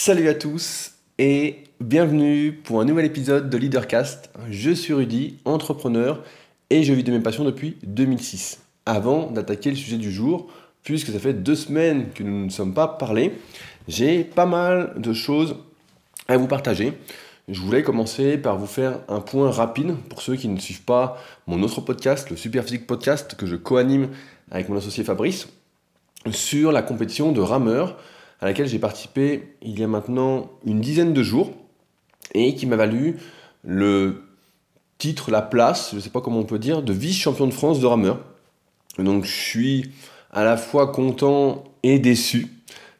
Salut à tous et bienvenue pour un nouvel épisode de Leadercast. Je suis Rudy, entrepreneur et je vis de mes passions depuis 2006. Avant d'attaquer le sujet du jour, puisque ça fait deux semaines que nous ne sommes pas parlé, j'ai pas mal de choses à vous partager. Je voulais commencer par vous faire un point rapide pour ceux qui ne suivent pas mon autre podcast, le Superphysique Podcast, que je co-anime avec mon associé Fabrice, sur la compétition de rameurs à laquelle j'ai participé il y a maintenant une dizaine de jours et qui m'a valu le titre, la place, je ne sais pas comment on peut dire, de vice-champion de France de rameur. Donc je suis à la fois content et déçu,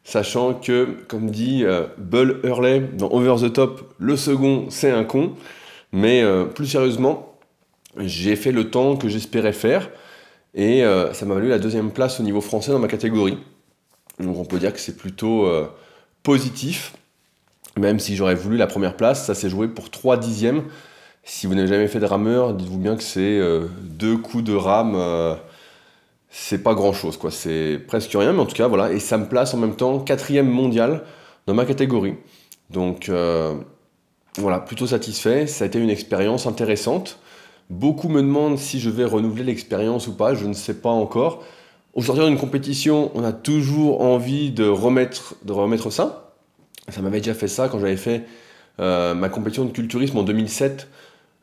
sachant que, comme dit euh, Bull Hurley dans Over the Top, le second c'est un con, mais euh, plus sérieusement, j'ai fait le temps que j'espérais faire et euh, ça m'a valu la deuxième place au niveau français dans ma catégorie. Donc on peut dire que c'est plutôt euh, positif, même si j'aurais voulu la première place, ça s'est joué pour 3 dixièmes. Si vous n'avez jamais fait de rameur, dites-vous bien que c'est euh, deux coups de rame, euh, c'est pas grand chose, quoi. C'est presque rien, mais en tout cas, voilà. Et ça me place en même temps quatrième mondial dans ma catégorie. Donc voilà, plutôt satisfait. Ça a été une expérience intéressante. Beaucoup me demandent si je vais renouveler l'expérience ou pas, je ne sais pas encore. Au sortir d'une compétition, on a toujours envie de remettre, ça. Ça m'avait déjà fait ça quand j'avais fait euh, ma compétition de culturisme en 2007.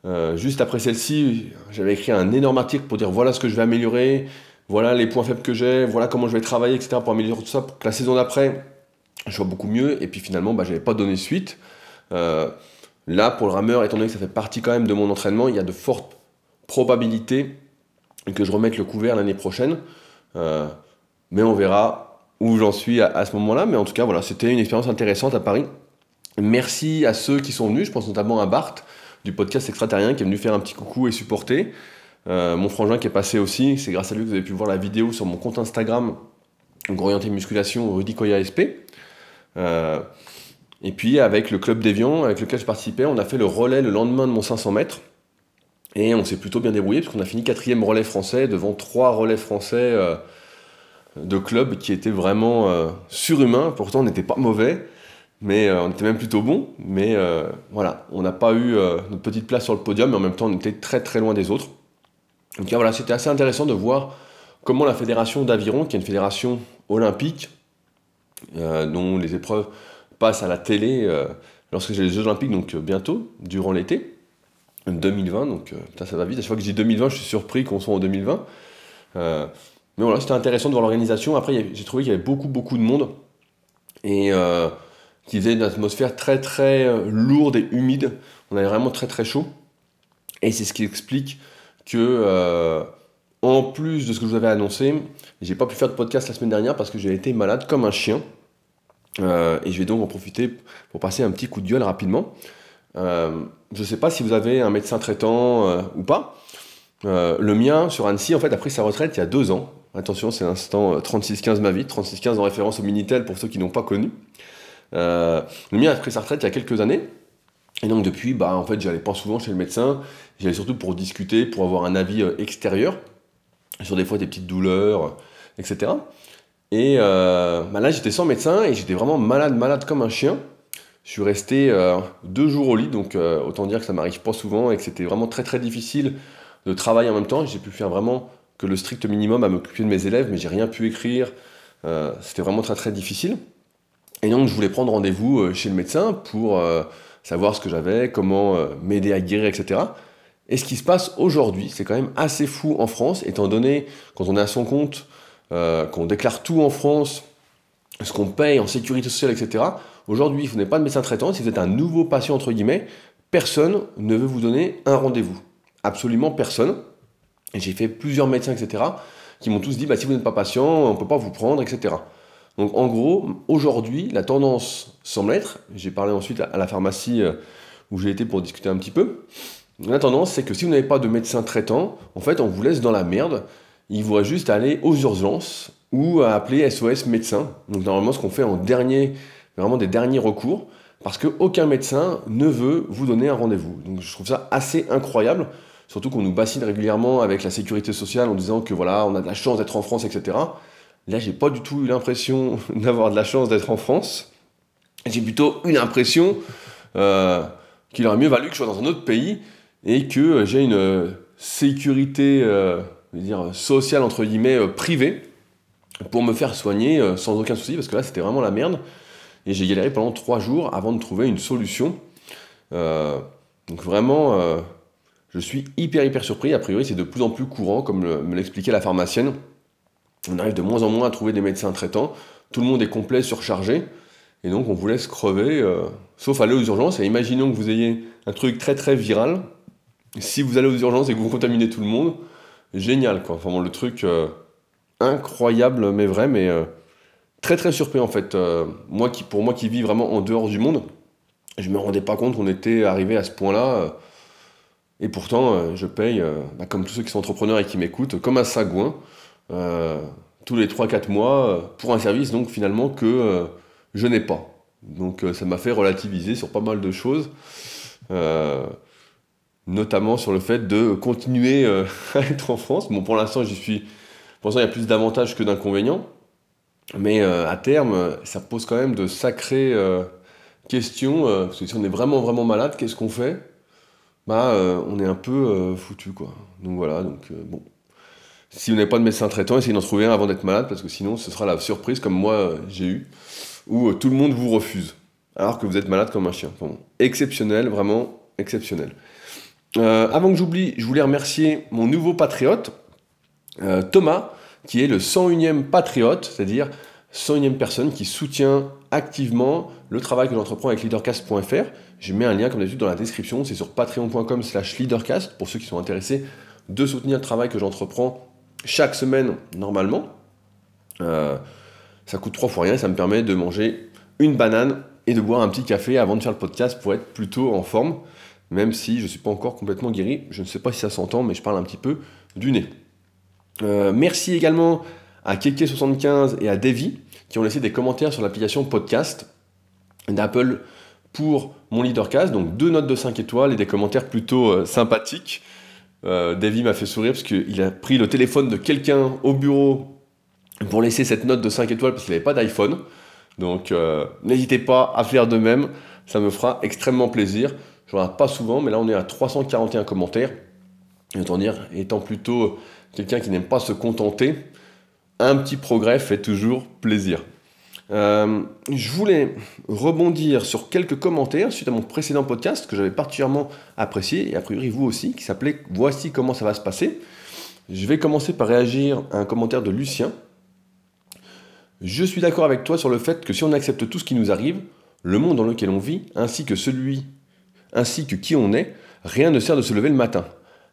Euh, juste après celle-ci, j'avais écrit un énorme article pour dire voilà ce que je vais améliorer, voilà les points faibles que j'ai, voilà comment je vais travailler, etc. pour améliorer tout ça, pour que la saison d'après, je sois beaucoup mieux. Et puis finalement, bah, je n'avais pas donné suite. Euh, là, pour le rameur, étant donné que ça fait partie quand même de mon entraînement, il y a de fortes probabilités que je remette le couvert l'année prochaine. Euh, mais on verra où j'en suis à, ce moment-là. Mais en tout cas, voilà, c'était une expérience intéressante à Paris. Merci à ceux qui sont venus, je pense notamment à Bart du podcast Extraterrien qui est venu faire un petit coucou et supporter. Euh, mon frangin qui est passé aussi, c'est grâce à lui que vous avez pu voir la vidéo sur mon compte Instagram, orienté musculation Rudy Koya SP. Euh, et puis avec le club d'Evian avec lequel je participais, on a fait le relais le lendemain de mon 500 mètres. Et on s'est plutôt bien débrouillé parce qu'on a fini quatrième relais français devant trois relais français euh, de clubs qui étaient vraiment euh, surhumains. Pourtant, on n'était pas mauvais, mais euh, on était même plutôt bon. Mais voilà, on n'a pas eu notre petite place sur le podium, mais en même temps, on était très très loin des autres. Donc voilà, c'était assez intéressant de voir comment la fédération d'aviron, qui est une fédération olympique, dont les épreuves passent à la télé lorsque j'ai les Jeux olympiques, donc bientôt, durant l'été, 2020, donc euh, ça va vite. À chaque fois que je dis 2020, je suis surpris qu'on soit en 2020. Euh, mais voilà, c'était intéressant de voir l'organisation. Après, j'ai trouvé qu'il y avait beaucoup, beaucoup de monde et euh, qui faisait une atmosphère très, très lourde et humide. On avait vraiment très, très chaud. Et c'est ce qui explique que, en plus de ce que je vous avais annoncé, j'ai pas pu faire de podcast la semaine dernière parce que j'ai été malade comme un chien. et je vais donc en profiter pour passer un petit coup de gueule rapidement. Euh, je ne sais pas si vous avez un médecin traitant euh, ou pas. Euh, le mien, sur Annecy, en fait, a pris sa retraite il y a deux ans. Attention, c'est l'instant 3615 ma vie, 3615 en référence au Minitel pour ceux qui n'ont pas connu. le mien a pris sa retraite il y a quelques années. Et donc depuis, bah, en fait, j'allais pas souvent chez le médecin. J'allais surtout pour discuter, pour avoir un avis extérieur sur des fois des petites douleurs, etc. Et bah, là, j'étais sans médecin et j'étais vraiment malade, malade comme un chien. Je suis resté euh, deux jours au lit, donc euh, autant dire que ça m'arrive pas souvent et que c'était vraiment très très difficile de travailler en même temps. J'ai pu faire vraiment que le strict minimum à m'occuper de mes élèves, mais j'ai rien pu écrire. Euh, c'était vraiment très très difficile. Et donc je voulais prendre rendez-vous chez le médecin pour savoir ce que j'avais, comment m'aider à guérir, etc. Et ce qui se passe aujourd'hui, c'est quand même assez fou en France, étant donné quand on est à son compte, qu'on déclare tout en France, ce qu'on paye en sécurité sociale, etc. Aujourd'hui, vous n'êtes pas de médecin traitant, si vous êtes un nouveau patient, entre guillemets, personne ne veut vous donner un rendez-vous. Absolument personne. J'ai fait plusieurs médecins, etc., qui m'ont tous dit, bah, si vous n'êtes pas patient, on ne peut pas vous prendre, etc. Donc en gros, aujourd'hui, la tendance semble être, j'ai parlé ensuite à la pharmacie euh, où j'ai été pour discuter un petit peu, la tendance c'est que si vous n'avez pas de médecin traitant, en fait on vous laisse dans la merde, il vous reste juste aller aux urgences ou à appeler SOS médecin. Donc normalement ce qu'on fait en dernier vraiment des derniers recours, parce qu'aucun médecin ne veut vous donner un rendez-vous. Donc je trouve ça assez incroyable, surtout qu'on nous bassine régulièrement avec la sécurité sociale en disant que voilà, on a de la chance d'être en France, etc. Là, j'ai pas du tout eu l'impression d'avoir de la chance d'être en France. j'ai plutôt une impression qu'il aurait mieux valu que je sois dans un autre pays et que j'ai une sécurité dire, sociale, entre guillemets, privée, pour me faire soigner sans aucun souci, parce que là, c'était vraiment la merde. Et j'ai galéré pendant trois jours avant de trouver une solution. donc vraiment, je suis hyper hyper surpris. A priori, c'est de plus en plus courant, comme me l'expliquait la pharmacienne. On arrive de moins en moins à trouver des médecins traitants. Tout le monde est complet, surchargé. Et donc, on vous laisse crever, euh, sauf aller aux urgences. Et imaginons que vous ayez un truc très très viral. Si vous allez aux urgences et que vous contaminez tout le monde, génial quoi. Enfin le truc euh, incroyable, mais vrai, mais euh, très très surpris en fait. moi qui, pour moi qui vis vraiment en dehors du monde, je me rendais pas compte qu'on était arrivé à ce point-là. Et pourtant, euh, je paye, euh, bah, comme tous ceux qui sont entrepreneurs et qui m'écoutent, comme un sagouin, euh, tous les 3-4 mois, pour un service donc finalement que je n'ai pas. Donc ça m'a fait relativiser sur pas mal de choses, notamment sur le fait de continuer à être en France. Bon, pour l'instant, j'y suis. Pour l'instant, il y a plus d'avantages que d'inconvénients. Mais à terme, ça pose quand même de sacrées questions. parce que si on est vraiment, vraiment malade, qu'est-ce qu'on fait? Bah, euh, on est un peu euh, foutu, quoi. Donc voilà, donc euh, bon. Si vous n'avez pas de médecin traitant, essayez d'en trouver un avant d'être malade, parce que sinon, ce sera la surprise, comme moi j'ai eu, où tout le monde vous refuse, alors que vous êtes malade comme un chien. exceptionnel, vraiment exceptionnel. avant que j'oublie, je voulais remercier mon nouveau patriote, Thomas, qui est le 101e patriote, c'est-à-dire 101e personne qui soutient activement le travail que j'entreprends avec leadercast.fr. Je mets un lien comme d'habitude dans la description, c'est sur patreon.com slash leadercast pour ceux qui sont intéressés de soutenir le travail que j'entreprends chaque semaine normalement. Euh, ça coûte trois fois rien et ça me permet de manger une banane et de boire un petit café avant de faire le podcast pour être plutôt en forme, même si je ne suis pas encore complètement guéri. Je ne sais pas si ça s'entend, mais je parle un petit peu du nez. Euh, merci également à Keke75 et à Davy qui ont laissé des commentaires sur l'application podcast d'Apple pour mon leadercast. Donc deux notes de 5 étoiles et des commentaires plutôt euh, sympathiques. Euh, Davy m'a fait sourire parce qu'il a pris le téléphone de quelqu'un au bureau pour laisser cette note de 5 étoiles parce qu'il n'avait pas d'iPhone. Donc n'hésitez pas à faire de même, ça me fera extrêmement plaisir. Je regarde pas souvent, mais là on est à 341 commentaires. Autant dire, étant plutôt quelqu'un qui n'aime pas se contenter, un petit progrès fait toujours plaisir. Euh, je voulais rebondir sur quelques commentaires suite à mon précédent podcast que j'avais particulièrement apprécié, et a priori vous aussi, qui s'appelait Voici comment ça va se passer. Je vais commencer par réagir à un commentaire de Lucien. Je suis d'accord avec toi sur le fait que si on accepte tout ce qui nous arrive, le monde dans lequel on vit, ainsi que celui, ainsi que qui on est, rien ne sert de se lever le matin.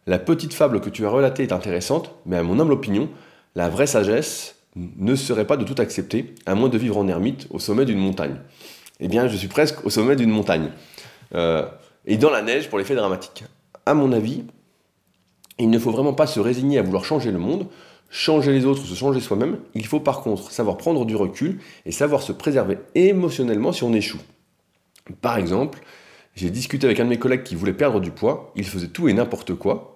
La petite fable que tu as relatée est intéressante, mais à mon humble opinion, la vraie sagesse ne serait pas de tout accepter, à moins de vivre en ermite au sommet d'une montagne. Eh bien, je suis presque au sommet d'une montagne. Euh, et dans la neige pour l'effet dramatique. À mon avis, il ne faut vraiment pas se résigner à vouloir changer le monde, changer les autres, se changer soi-même. Il faut par contre savoir prendre du recul et savoir se préserver émotionnellement si on échoue. Par exemple, j'ai discuté avec un de mes collègues qui voulait perdre du poids, il faisait tout et n'importe quoi,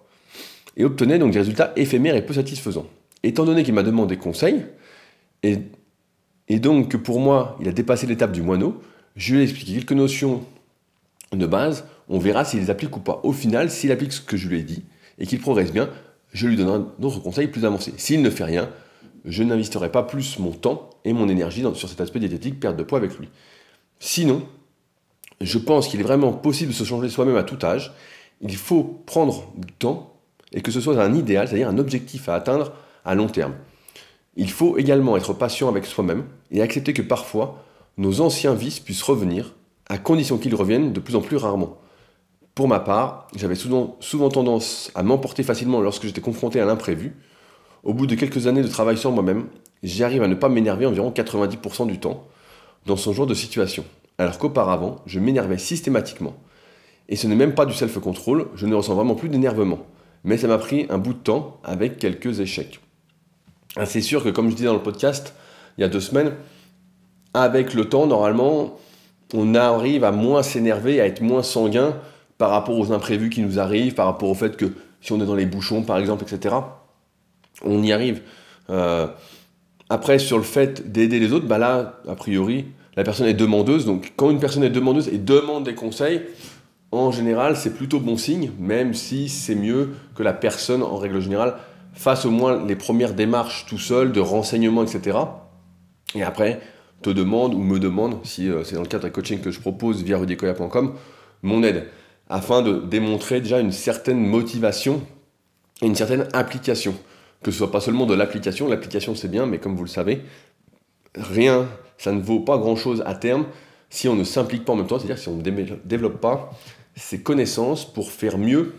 et obtenait donc des résultats éphémères et peu satisfaisants étant donné qu'il m'a demandé conseil, et, et donc que pour moi, il a dépassé l'étape du moineau, je lui ai expliqué quelques notions de base, on verra s'il les applique ou pas. Au final, s'il applique ce que je lui ai dit et qu'il progresse bien, je lui donnerai d'autres conseils plus avancés. S'il ne fait rien, je n'investirai pas plus mon temps et mon énergie sur cet aspect diététique, perte de poids avec lui. Sinon, je pense qu'il est vraiment possible de se changer soi-même à tout âge. Il faut prendre du temps et que ce soit un idéal, c'est-à-dire un objectif à atteindre à long terme. Il faut également être patient avec soi-même et accepter que parfois nos anciens vices puissent revenir, à condition qu'ils reviennent de plus en plus rarement. Pour ma part, j'avais souvent, tendance à m'emporter facilement lorsque j'étais confronté à l'imprévu. Au bout de quelques années de travail sur moi-même, j'arrive à ne pas m'énerver environ 90% du temps dans ce genre de situation, alors qu'auparavant, je m'énervais systématiquement. Et ce n'est même pas du self-control, je ne ressens vraiment plus d'énervement. Mais ça m'a pris un bout de temps avec quelques échecs. Ah, c'est sûr que, comme je disais dans le podcast il y a deux semaines, avec le temps, normalement, on arrive à moins s'énerver, à être moins sanguin par rapport aux imprévus qui nous arrivent, par rapport au fait que si on est dans les bouchons, par exemple, etc., on y arrive. Euh, après, sur le fait d'aider les autres, bah là, a priori, la personne est demandeuse. Donc quand une personne est demandeuse et demande des conseils, en général, c'est plutôt bon signe, même si c'est mieux que la personne, en règle générale, fasse au moins les premières démarches tout seul, de renseignements, etc. Et après, te demande ou me demande, si euh, c'est dans le cadre d'un coaching que je propose via rudicoya.com, mon aide, afin de démontrer déjà une certaine motivation et une certaine application. Que ce soit pas seulement de l'application, l'application c'est bien, mais comme vous le savez, rien, ça ne vaut pas grand-chose à terme si on ne s'implique pas en même temps, c'est-à-dire si on ne développe pas ses connaissances pour faire mieux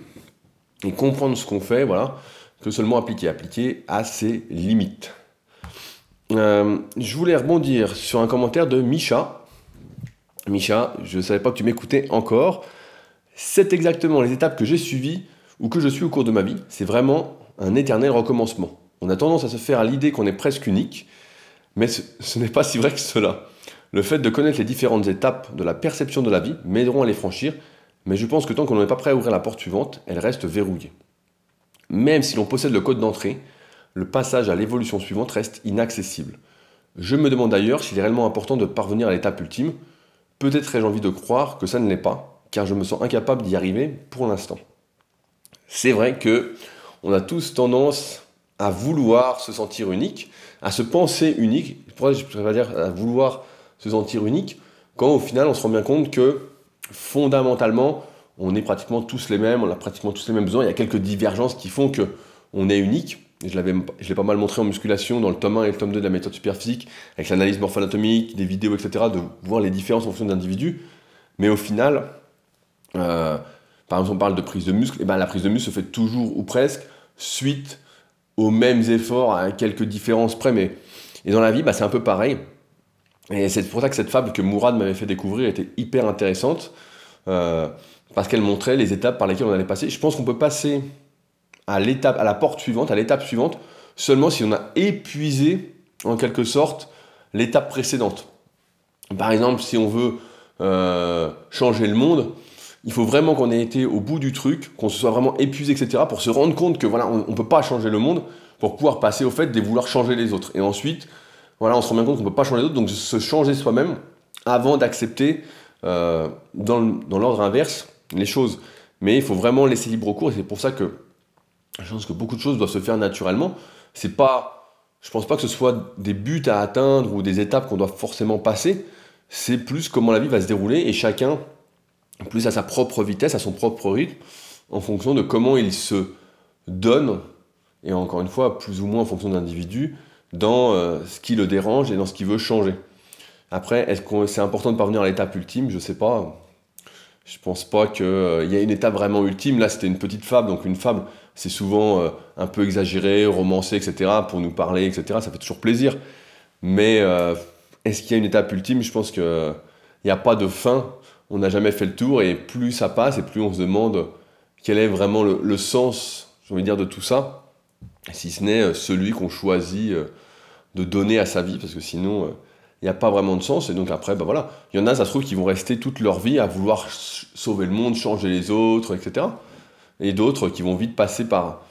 et comprendre ce qu'on fait, voilà, que seulement appliquer, appliquer à ses limites. Euh, je voulais rebondir sur un commentaire de Micha. Micha, je ne savais pas que tu m'écoutais encore. C'est exactement les étapes que j'ai suivies ou que je suis au cours de ma vie. C'est vraiment un éternel recommencement. On a tendance à se faire à l'idée qu'on est presque unique, mais ce, ce n'est pas si vrai que cela. Le fait de connaître les différentes étapes de la perception de la vie m'aideront à les franchir, mais je pense que tant qu'on n'est pas prêt à ouvrir la porte suivante, elle reste verrouillée. Même si l'on possède le code d'entrée, le passage à l'évolution suivante reste inaccessible. Je me demande d'ailleurs s'il est réellement important de parvenir à l'étape ultime. Peut-être ai-je envie de croire que ça ne l'est pas, car je me sens incapable d'y arriver pour l'instant. C'est vrai que on a tous tendance à vouloir se sentir unique, à se penser unique, pourquoi je préfère dire à vouloir se sentir unique, quand au final on se rend bien compte que fondamentalement on est pratiquement tous les mêmes, on a pratiquement tous les mêmes besoins, il y a quelques divergences qui font que on est unique, je l'ai pas mal montré en musculation dans le tome 1 et le tome 2 de la méthode superphysique, avec l'analyse morpho-anatomique, des vidéos, etc., de voir les différences en fonction d'individus. Mais au final, euh, par exemple, on parle de prise de muscle, et ben la prise de muscle se fait toujours ou presque suite aux mêmes efforts, à quelques différences près. Mais... Et dans la vie, bah, c'est un peu pareil. Et c'est pour ça que cette fable que Mourad m'avait fait découvrir était hyper intéressante, euh, parce qu'elle montrait les étapes par lesquelles on allait passer. Je pense qu'on peut passer à l'étape, à la porte suivante, à l'étape suivante, seulement si on a épuisé en quelque sorte l'étape précédente. Par exemple, si on veut euh, changer le monde, il faut vraiment qu'on ait été au bout du truc, qu'on se soit vraiment épuisé, etc., pour se rendre compte que voilà, on ne peut pas changer le monde, pour pouvoir passer au fait de vouloir changer les autres. Et ensuite, voilà, on se rend bien compte qu'on ne peut pas changer les autres, donc se changer soi-même avant d'accepter euh, dans, l'ordre inverse les choses. Mais il faut vraiment laisser libre cours, et c'est pour ça que je pense que beaucoup de choses doivent se faire naturellement. C'est pas, je pense pas que ce soit des buts à atteindre ou des étapes qu'on doit forcément passer. C'est plus comment la vie va se dérouler et chacun, plus à sa propre vitesse, à son propre rythme, en fonction de comment il se donne, et encore une fois, plus ou moins en fonction de l'individu, dans euh, ce qui le dérange et dans ce qu'il veut changer. Après, est-ce que c'est important de parvenir à l'étape ultime? Je sais pas. Je pense pas qu'il euh, y ait une étape vraiment ultime. Là, c'était une petite fable, donc une fable, c'est souvent euh, un peu exagéré, romancé, etc., pour nous parler, etc. Ça fait toujours plaisir. Mais euh, est-ce qu'il y a une étape ultime? Je pense qu'il n'y a pas de fin. On n'a jamais fait le tour, et plus ça passe, et plus on se demande quel est vraiment le, sens, j'ai dire, de tout ça, si ce n'est euh, celui qu'on choisit de donner à sa vie, parce que sinon il n'y a pas vraiment de sens. Et donc après, ben voilà, il y en a, ça se trouve, qui vont rester toute leur vie à vouloir sauver le monde, changer les autres, etc et d'autres qui vont vite passer par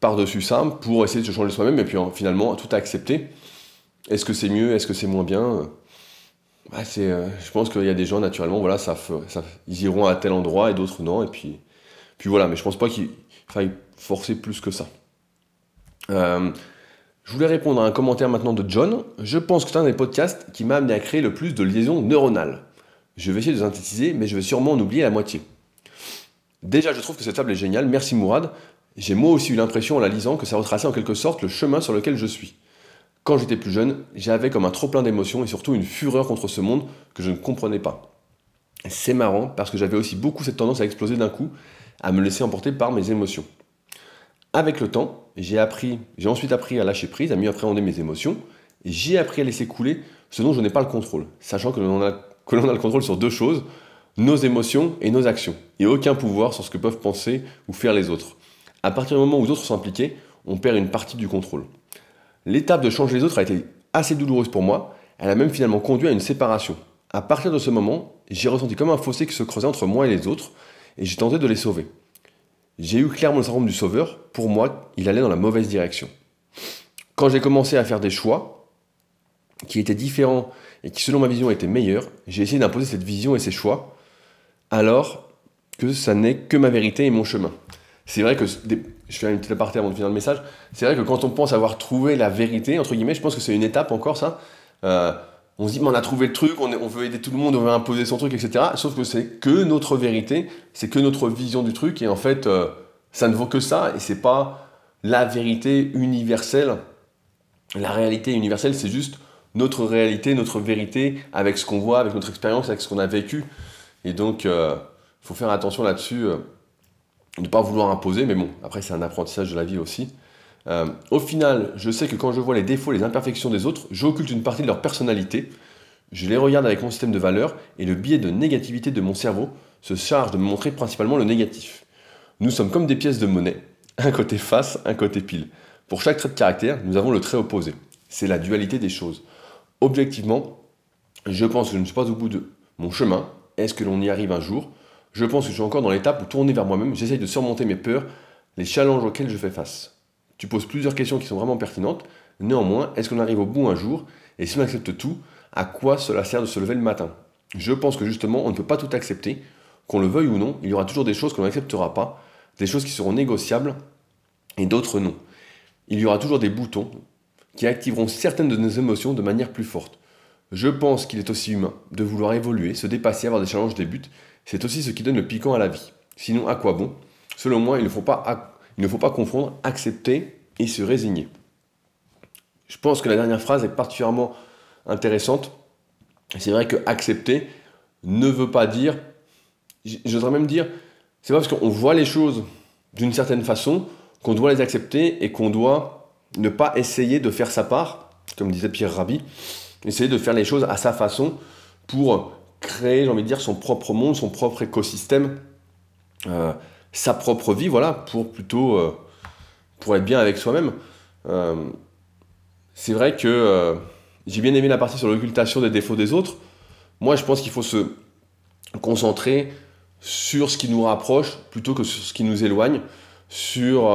par-dessus ça pour essayer de se changer soi-même et puis finalement tout accepter. Est-ce que c'est mieux? Est-ce que c'est moins bien? Bah, c'est, euh, Je pense qu'il y a des gens naturellement, voilà, ça, ils iront à tel endroit et d'autres non. Et puis, puis voilà, mais je pense pas qu'il faille forcer plus que ça. Euh, je voulais répondre à un commentaire maintenant de John. Je pense que c'est un des podcasts qui m'a amené à créer le plus de liaisons neuronales. Je vais essayer de synthétiser, mais je vais sûrement en oublier la moitié. Déjà, je trouve que cette table est géniale. Merci Mourad. J'ai moi aussi eu l'impression en la lisant que ça retraçait en quelque sorte le chemin sur lequel je suis. Quand j'étais plus jeune, j'avais comme un trop plein d'émotions et surtout une fureur contre ce monde que je ne comprenais pas. C'est marrant parce que j'avais aussi beaucoup cette tendance à exploser d'un coup, à me laisser emporter par mes émotions. Avec le temps, j'ai ensuite appris à lâcher prise, à mieux appréhender mes émotions, j'ai appris à laisser couler ce dont je n'ai pas le contrôle, sachant que l'on a, que l'on a le contrôle sur deux choses, nos émotions et nos actions, et aucun pouvoir sur ce que peuvent penser ou faire les autres. À partir du moment où d'autres sont impliqués, on perd une partie du contrôle. L'étape de changer les autres a été assez douloureuse pour moi, elle a même finalement conduit à une séparation. À partir de ce moment, j'ai ressenti comme un fossé qui se creusait entre moi et les autres, et j'ai tenté de les sauver. J'ai eu clairement le syndrome du sauveur, pour moi, il allait dans la mauvaise direction. Quand j'ai commencé à faire des choix qui étaient différents et qui selon ma vision était meilleure, j'ai essayé d'imposer cette vision et ces choix, alors que ça n'est que ma vérité et mon chemin. C'est vrai que, je fais une petite aparté avant de finir le message, c'est vrai que quand on pense avoir trouvé la vérité, entre guillemets, je pense que c'est une étape encore ça, euh, on se dit, mais on a trouvé le truc, on, veut aider tout le monde, on veut imposer son truc, etc. Sauf que c'est que notre vérité, c'est que notre vision du truc, et en fait, euh, ça ne vaut que ça, et c'est pas la vérité universelle. La réalité universelle, c'est juste notre réalité, notre vérité, avec ce qu'on voit, avec notre expérience, avec ce qu'on a vécu. Et donc, il euh, faut faire attention là-dessus, euh, ne pas vouloir imposer, mais bon, après, c'est un apprentissage de la vie aussi. Euh, au final, je sais que quand je vois les défauts, les imperfections des autres, j'occulte une partie de leur personnalité. Je les regarde avec mon système de valeurs et le biais de négativité de mon cerveau se charge de me montrer principalement le négatif. Nous sommes comme des pièces de monnaie, un côté face, un côté pile. Pour chaque trait de caractère, nous avons le trait opposé. C'est la dualité des choses. Objectivement, je pense que je ne suis pas au bout de mon chemin. Est-ce que l'on y arrive un jour? Je pense que je suis encore dans l'étape où tourner vers moi-même, j'essaye de surmonter mes peurs, les challenges auxquels je fais face. Tu poses plusieurs questions qui sont vraiment pertinentes. Néanmoins, est-ce qu'on arrive au bout un jour Et si on accepte tout, à quoi cela sert de se lever le matin? Je pense que justement, on ne peut pas tout accepter. Qu'on le veuille ou non, il y aura toujours des choses qu'on n'acceptera pas, des choses qui seront négociables et d'autres non. Il y aura toujours des boutons qui activeront certaines de nos émotions de manière plus forte. Je pense qu'il est aussi humain de vouloir évoluer, se dépasser, avoir des challenges, des buts. C'est aussi ce qui donne le piquant à la vie. Sinon, à quoi bon? Selon moi, il ne faut pas il ne faut pas confondre accepter et se résigner. Je pense que la dernière phrase est particulièrement intéressante. C'est vrai que accepter ne veut pas dire, j'oserais même dire, c'est pas parce qu'on voit les choses d'une certaine façon qu'on doit les accepter et qu'on doit ne pas essayer de faire sa part, comme disait Pierre Rabhi, essayer de faire les choses à sa façon pour créer, j'ai envie de dire, son propre monde, son propre écosystème. Euh, sa propre vie, voilà, pour plutôt euh, pour être bien avec soi-même. Euh, c'est vrai que euh, j'ai bien aimé la partie sur l'occultation des défauts des autres. Moi, je pense qu'il faut se concentrer sur ce qui nous rapproche plutôt que sur ce qui nous éloigne, sur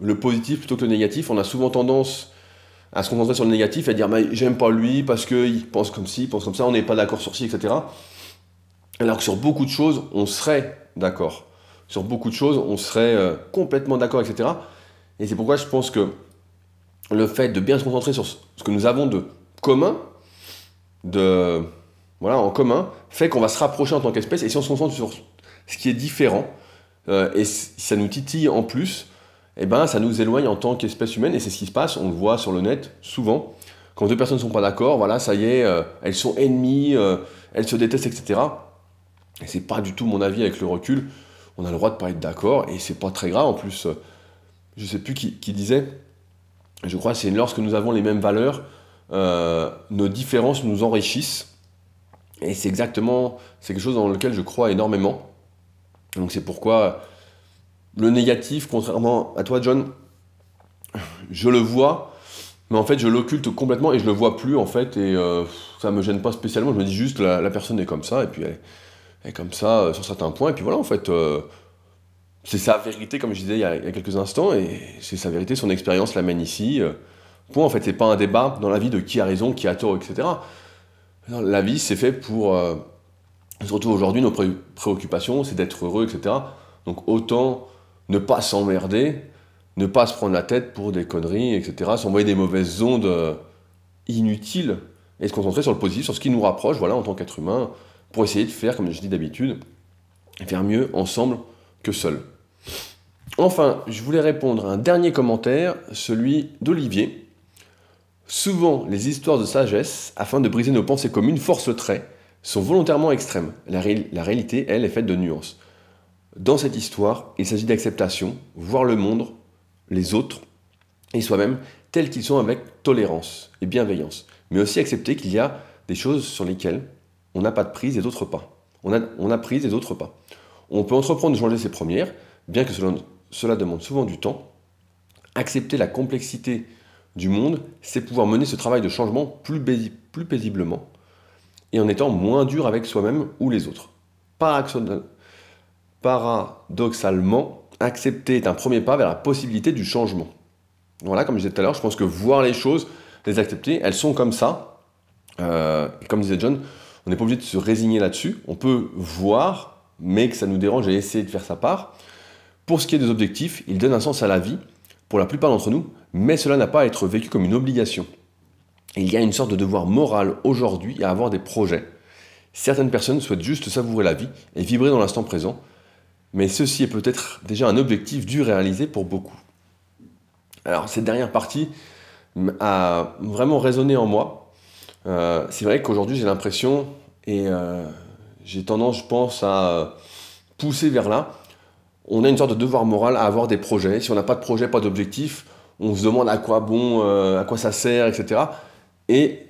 le positif plutôt que le négatif. On a souvent tendance à se concentrer sur le négatif, et à dire j'aime pas lui parce qu'il pense comme ci, il pense comme ça, on n'est pas d'accord sur ci, etc. Alors que sur beaucoup de choses, on serait d'accord sur beaucoup de choses, on serait euh, complètement d'accord, etc. Et c'est pourquoi je pense que le fait de bien se concentrer sur ce que nous avons de commun, de voilà, en commun, fait qu'on va se rapprocher en tant qu'espèce. Et si on se concentre sur ce qui est différent, euh, et si ça nous titille en plus, eh ben, ça nous éloigne en tant qu'espèce humaine. Et c'est ce qui se passe, on le voit sur le net souvent. Quand deux personnes ne sont pas d'accord, voilà, ça y est, euh, elles sont ennemies, elles se détestent, etc. Et c'est pas du tout mon avis avec le recul on a le droit de pas être d'accord, et c'est pas très grave. En plus, euh, je sais plus qui, disait, je crois que c'est lorsque nous avons les mêmes valeurs, euh, nos différences nous enrichissent. Et c'est exactement, c'est quelque chose dans lequel je crois énormément. Donc c'est pourquoi le négatif, contrairement à toi John, je le vois, mais en fait je l'occulte complètement et je le vois plus en fait, et euh, ça me gêne pas spécialement. Je me dis juste la, la personne est comme ça, et puis elle, et comme ça, euh, sur certains points. Et puis voilà, en fait, euh, c'est sa vérité, comme je disais il y a, quelques instants, et c'est sa vérité, son expérience l'amène ici. Euh. point, en fait, c'est pas un débat dans la vie de qui a raison, qui a tort, etc. La vie, c'est fait pour. surtout aujourd'hui, nos préoccupations, c'est d'être heureux, etc. Donc autant ne pas s'emmerder, ne pas se prendre la tête pour des conneries, etc. S'envoyer des mauvaises ondes inutiles et se concentrer sur le positif, sur ce qui nous rapproche, voilà, en tant qu'être humain pour essayer de faire, comme je dis d'habitude, faire mieux ensemble que seul. Enfin, je voulais répondre à un dernier commentaire, celui d'Olivier. Souvent, les histoires de sagesse, afin de briser nos pensées communes, forcent le trait, sont volontairement extrêmes. La, la réalité, elle, est faite de nuances. Dans cette histoire, il s'agit d'acceptation, voir le monde, les autres et soi-même tels qu'ils sont avec tolérance et bienveillance, mais aussi accepter qu'il y a des choses sur lesquelles on n'a pas de prise et d'autres pas. On a, on a prise et d'autres pas. On peut entreprendre de changer ses premières, bien que cela, demande souvent du temps. Accepter la complexité du monde, c'est pouvoir mener ce travail de changement plus, plus paisiblement et en étant moins dur avec soi-même ou les autres. Paradoxalement, accepter est un premier pas vers la possibilité du changement. Voilà, comme je disais tout à l'heure, je pense que voir les choses, les accepter, elles sont comme ça, comme disait John, on n'est pas obligé de se résigner là-dessus. On peut voir, mais que ça nous dérange et essayer de faire sa part. Pour ce qui est des objectifs, ils donnent un sens à la vie, pour la plupart d'entre nous, mais cela n'a pas à être vécu comme une obligation. Il y a une sorte de devoir moral aujourd'hui à avoir des projets. Certaines personnes souhaitent juste savourer la vie et vibrer dans l'instant présent, mais ceci est peut-être déjà un objectif dû réaliser pour beaucoup. Alors cette dernière partie a vraiment résonné en moi. Euh, c'est vrai qu'aujourd'hui j'ai l'impression, et euh, j'ai tendance je pense à pousser vers là, on a une sorte de devoir moral à avoir des projets. Si on n'a pas de projet, pas d'objectif, on se demande à quoi bon, euh, à quoi ça sert, etc. Et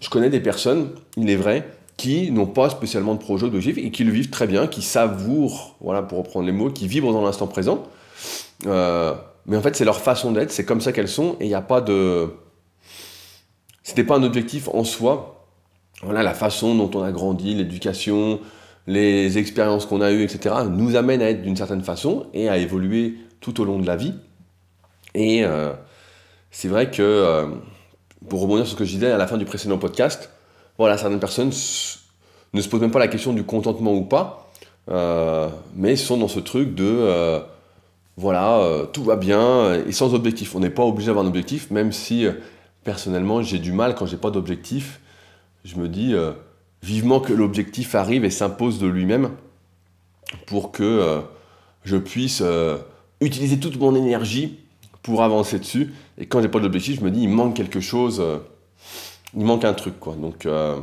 je connais des personnes, il est vrai, qui n'ont pas spécialement de projet d'objectif et qui le vivent très bien, qui savourent, voilà, pour reprendre les mots, qui vibrent dans l'instant présent. Euh, mais en fait, c'est leur façon d'être, c'est comme ça qu'elles sont, et il n'y a pas de. C'était pas un objectif en soi. Voilà, la façon dont on a grandi, l'éducation, les expériences qu'on a eues, etc., nous amènent à être d'une certaine façon et à évoluer tout au long de la vie. Et euh, c'est vrai que, euh, pour rebondir sur ce que je disais à la fin du précédent podcast, voilà, certaines personnes ne se posent même pas la question du contentement ou pas, euh, mais sont dans ce truc de, voilà, tout va bien et sans objectif. On n'est pas obligé d'avoir un objectif, même si personnellement j'ai du mal quand j'ai pas d'objectif. Je me dis, vivement que l'objectif arrive et s'impose de lui-même pour que je puisse utiliser toute mon énergie pour avancer dessus. Et quand j'ai pas d'objectif, je me dis, il manque quelque chose, euh, il manque un truc. Donc, euh,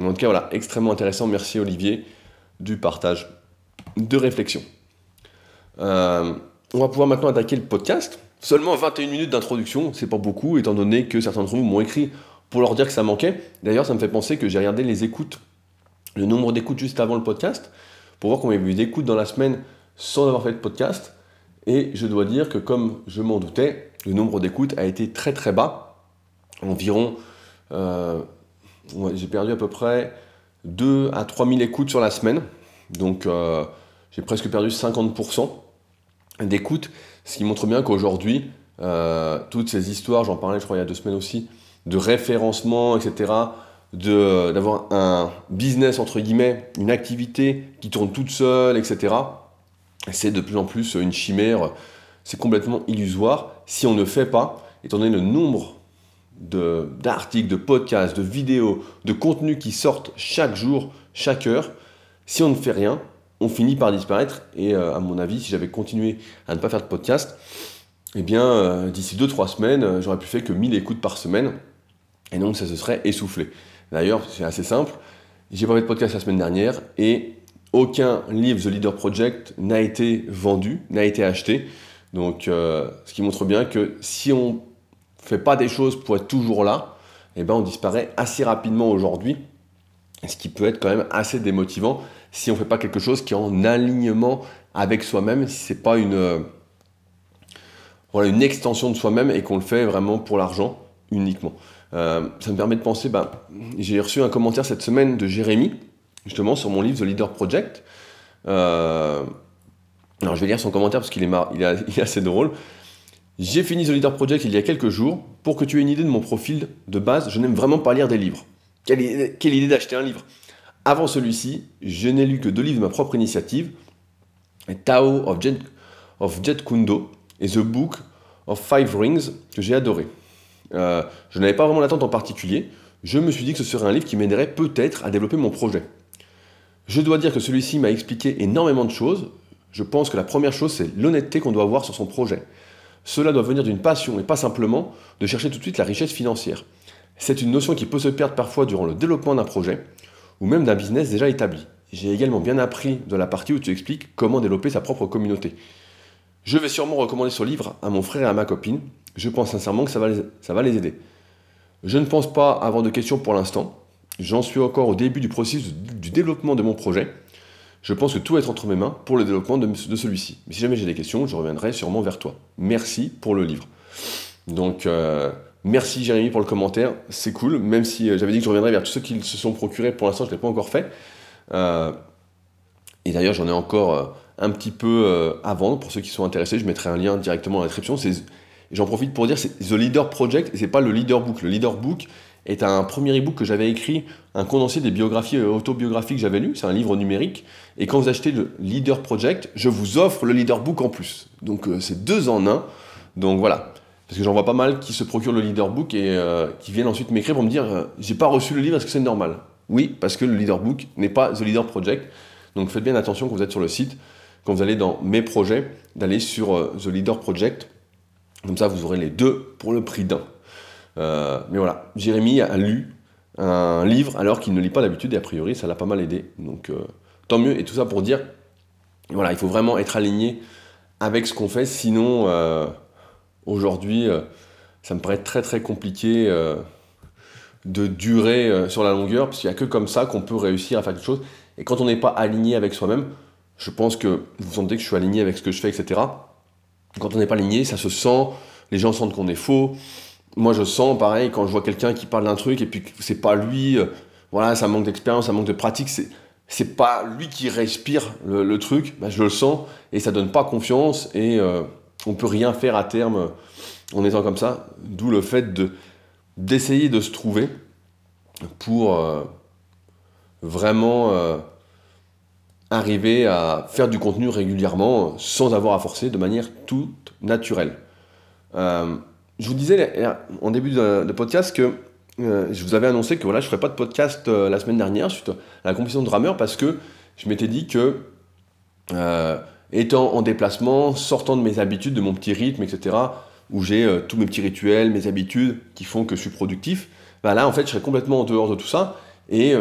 en tout cas, voilà, extrêmement intéressant. Merci Olivier du partage de réflexion. Euh, on va pouvoir maintenant attaquer le podcast. Seulement 21 minutes d'introduction, c'est pas beaucoup, étant donné que certains d'entre vous m'ont écrit pour leur dire que ça manquait. D'ailleurs, ça me fait penser que j'ai regardé les écoutes, le nombre d'écoutes juste avant le podcast, pour voir combien il y avait eu d'écoutes dans la semaine sans avoir fait de podcast. Et je dois dire que comme je m'en doutais, le nombre d'écoutes a été très très bas. Environ, euh, j'ai perdu à peu près 2 à 3 000 écoutes sur la semaine. Donc euh, j'ai presque perdu 50% d'écoutes, ce qui montre bien qu'aujourd'hui, euh, toutes ces histoires, j'en parlais je crois il y a deux semaines aussi, de référencement, etc., d'avoir un business entre guillemets, une activité qui tourne toute seule, etc., c'est de plus en plus une chimère, c'est complètement illusoire si on ne fait pas, étant donné le nombre d'articles, de, podcasts, de vidéos, de contenus qui sortent chaque jour, chaque heure, si on ne fait rien, on finit par disparaître. Et euh, à mon avis, si j'avais continué à ne pas faire de podcast, eh bien, euh, d'ici 2-3 semaines, euh, j'aurais pu faire que 1000 écoutes par semaine. Et donc, ça se serait essoufflé. D'ailleurs, c'est assez simple. J'ai pas fait de podcast la semaine dernière et aucun livre The Leader Project n'a été vendu, n'a été acheté. Donc, ce qui montre bien que si on ne fait pas des choses pour être toujours là, eh ben, on disparaît assez rapidement aujourd'hui. Ce qui peut être quand même assez démotivant si on ne fait pas quelque chose qui est en alignement avec soi-même, si ce n'est pas une, euh, une extension de soi-même et qu'on le fait vraiment pour l'argent uniquement. Euh, ça me permet de penser, ben, j'ai reçu un commentaire cette semaine de Jérémy, justement sur mon livre The Leader Project. Euh, alors je vais lire son commentaire parce qu'il est, il est, assez drôle. J'ai fini The Leader Project il y a quelques jours. Pour que tu aies une idée de mon profil de base, je n'aime vraiment pas lire des livres. Quelle, idée d'acheter un livre Avant celui-ci, je n'ai lu que deux livres de ma propre initiative Tao of Jet, Kundo et The Book of Five Rings que j'ai adoré. Euh, je n'avais pas vraiment d'attente en particulier. Je me suis dit que ce serait un livre qui m'aiderait peut-être à développer mon projet. Je dois dire que celui-ci m'a expliqué énormément de choses. Je pense que la première chose, c'est l'honnêteté qu'on doit avoir sur son projet. Cela doit venir d'une passion et pas simplement de chercher tout de suite la richesse financière. C'est une notion qui peut se perdre parfois durant le développement d'un projet ou même d'un business déjà établi. J'ai également bien appris de la partie où tu expliques comment développer sa propre communauté. Je vais sûrement recommander ce livre à mon frère et à ma copine. Je pense sincèrement que ça va les, ça va les aider. Je ne pense pas avoir de questions pour l'instant. J'en suis encore au début du processus du développement de mon projet. Je pense que tout va être entre mes mains pour le développement de, celui-ci. Mais si jamais j'ai des questions, je reviendrai sûrement vers toi. Merci pour le livre. Donc, euh, merci Jérémy pour le commentaire. C'est cool, même si euh, j'avais dit que je reviendrais vers tous ceux qui se sont procurés. Pour l'instant, je ne l'ai pas encore fait. Euh, et d'ailleurs, j'en ai encore un petit peu à vendre. Pour ceux qui sont intéressés, je mettrai un lien directement dans la description. J'en profite pour dire, c'est The Leader Project, et c'est pas le Leader Book. Le Leader Book, est un premier e-book que j'avais écrit, un condensé des biographies et autobiographies que j'avais lues. C'est un livre numérique. Et quand vous achetez le Leader Project, je vous offre le Leader Book en plus. Donc euh, c'est deux en un. Donc voilà. Parce que j'en vois pas mal qui se procurent le Leader Book et euh, qui viennent ensuite m'écrire pour me dire euh, j'ai pas reçu le livre, est-ce que c'est normal? Oui, parce que le Leader Book n'est pas The Leader Project. Donc faites bien attention quand vous êtes sur le site, quand vous allez dans mes projets, d'aller sur The Leader Project. Comme ça, vous aurez les deux pour le prix d'un. Euh, mais voilà, Jérémy a lu un livre alors qu'il ne lit pas d'habitude et a priori ça l'a pas mal aidé. Donc euh, tant mieux. Et tout ça pour dire, voilà, il faut vraiment être aligné avec ce qu'on fait. Sinon, euh, aujourd'hui, ça me paraît très très compliqué de durer sur la longueur parce qu'il n'y a que comme ça qu'on peut réussir à faire quelque chose. Et quand on n'est pas aligné avec soi-même, je pense que vous sentez que je suis aligné avec ce que je fais, etc. Quand on n'est pas aligné, ça se sent, les gens sentent qu'on est faux, moi je sens pareil quand je vois quelqu'un qui parle d'un truc et puis c'est pas lui, euh, voilà, ça manque d'expérience, ça manque de pratique, c'est c'est pas lui qui respire le, truc, bah, je le sens et ça donne pas confiance et euh, on peut rien faire à terme en étant comme ça. D'où le fait de d'essayer de se trouver pour euh, vraiment arriver à faire du contenu régulièrement sans avoir à forcer de manière toute naturelle. Je vous disais en début de, podcast que euh, je vous avais annoncé que voilà, je ne ferais pas de podcast euh, la semaine dernière suite à la compétition de rameur parce que je m'étais dit que, euh, étant en déplacement, sortant de mes habitudes, de mon petit rythme, etc., où j'ai tous mes petits rituels, mes habitudes qui font que je suis productif, bah là, en fait, je serais complètement en dehors de tout ça et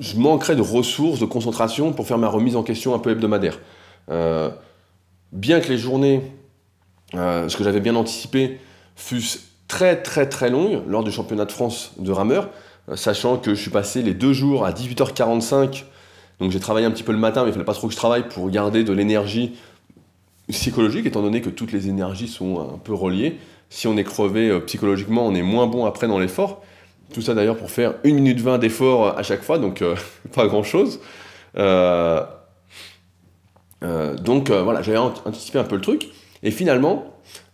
je manquerais de ressources, de concentration pour faire ma remise en question un peu hebdomadaire. bien que les journées euh, ce que j'avais bien anticipé, fut très très très longue lors du championnat de France de rameur, euh, sachant que je suis passé les deux jours à 18h45, donc j'ai travaillé un petit peu le matin, mais il fallait pas trop que je travaille pour garder de l'énergie psychologique, étant donné que toutes les énergies sont un peu reliées. Si on est crevé euh, psychologiquement, on est moins bon après dans l'effort. Tout ça d'ailleurs pour faire 1 minute 20 d'effort à chaque fois, donc pas grand chose. donc voilà, j'avais anticipé un peu le truc. Et finalement,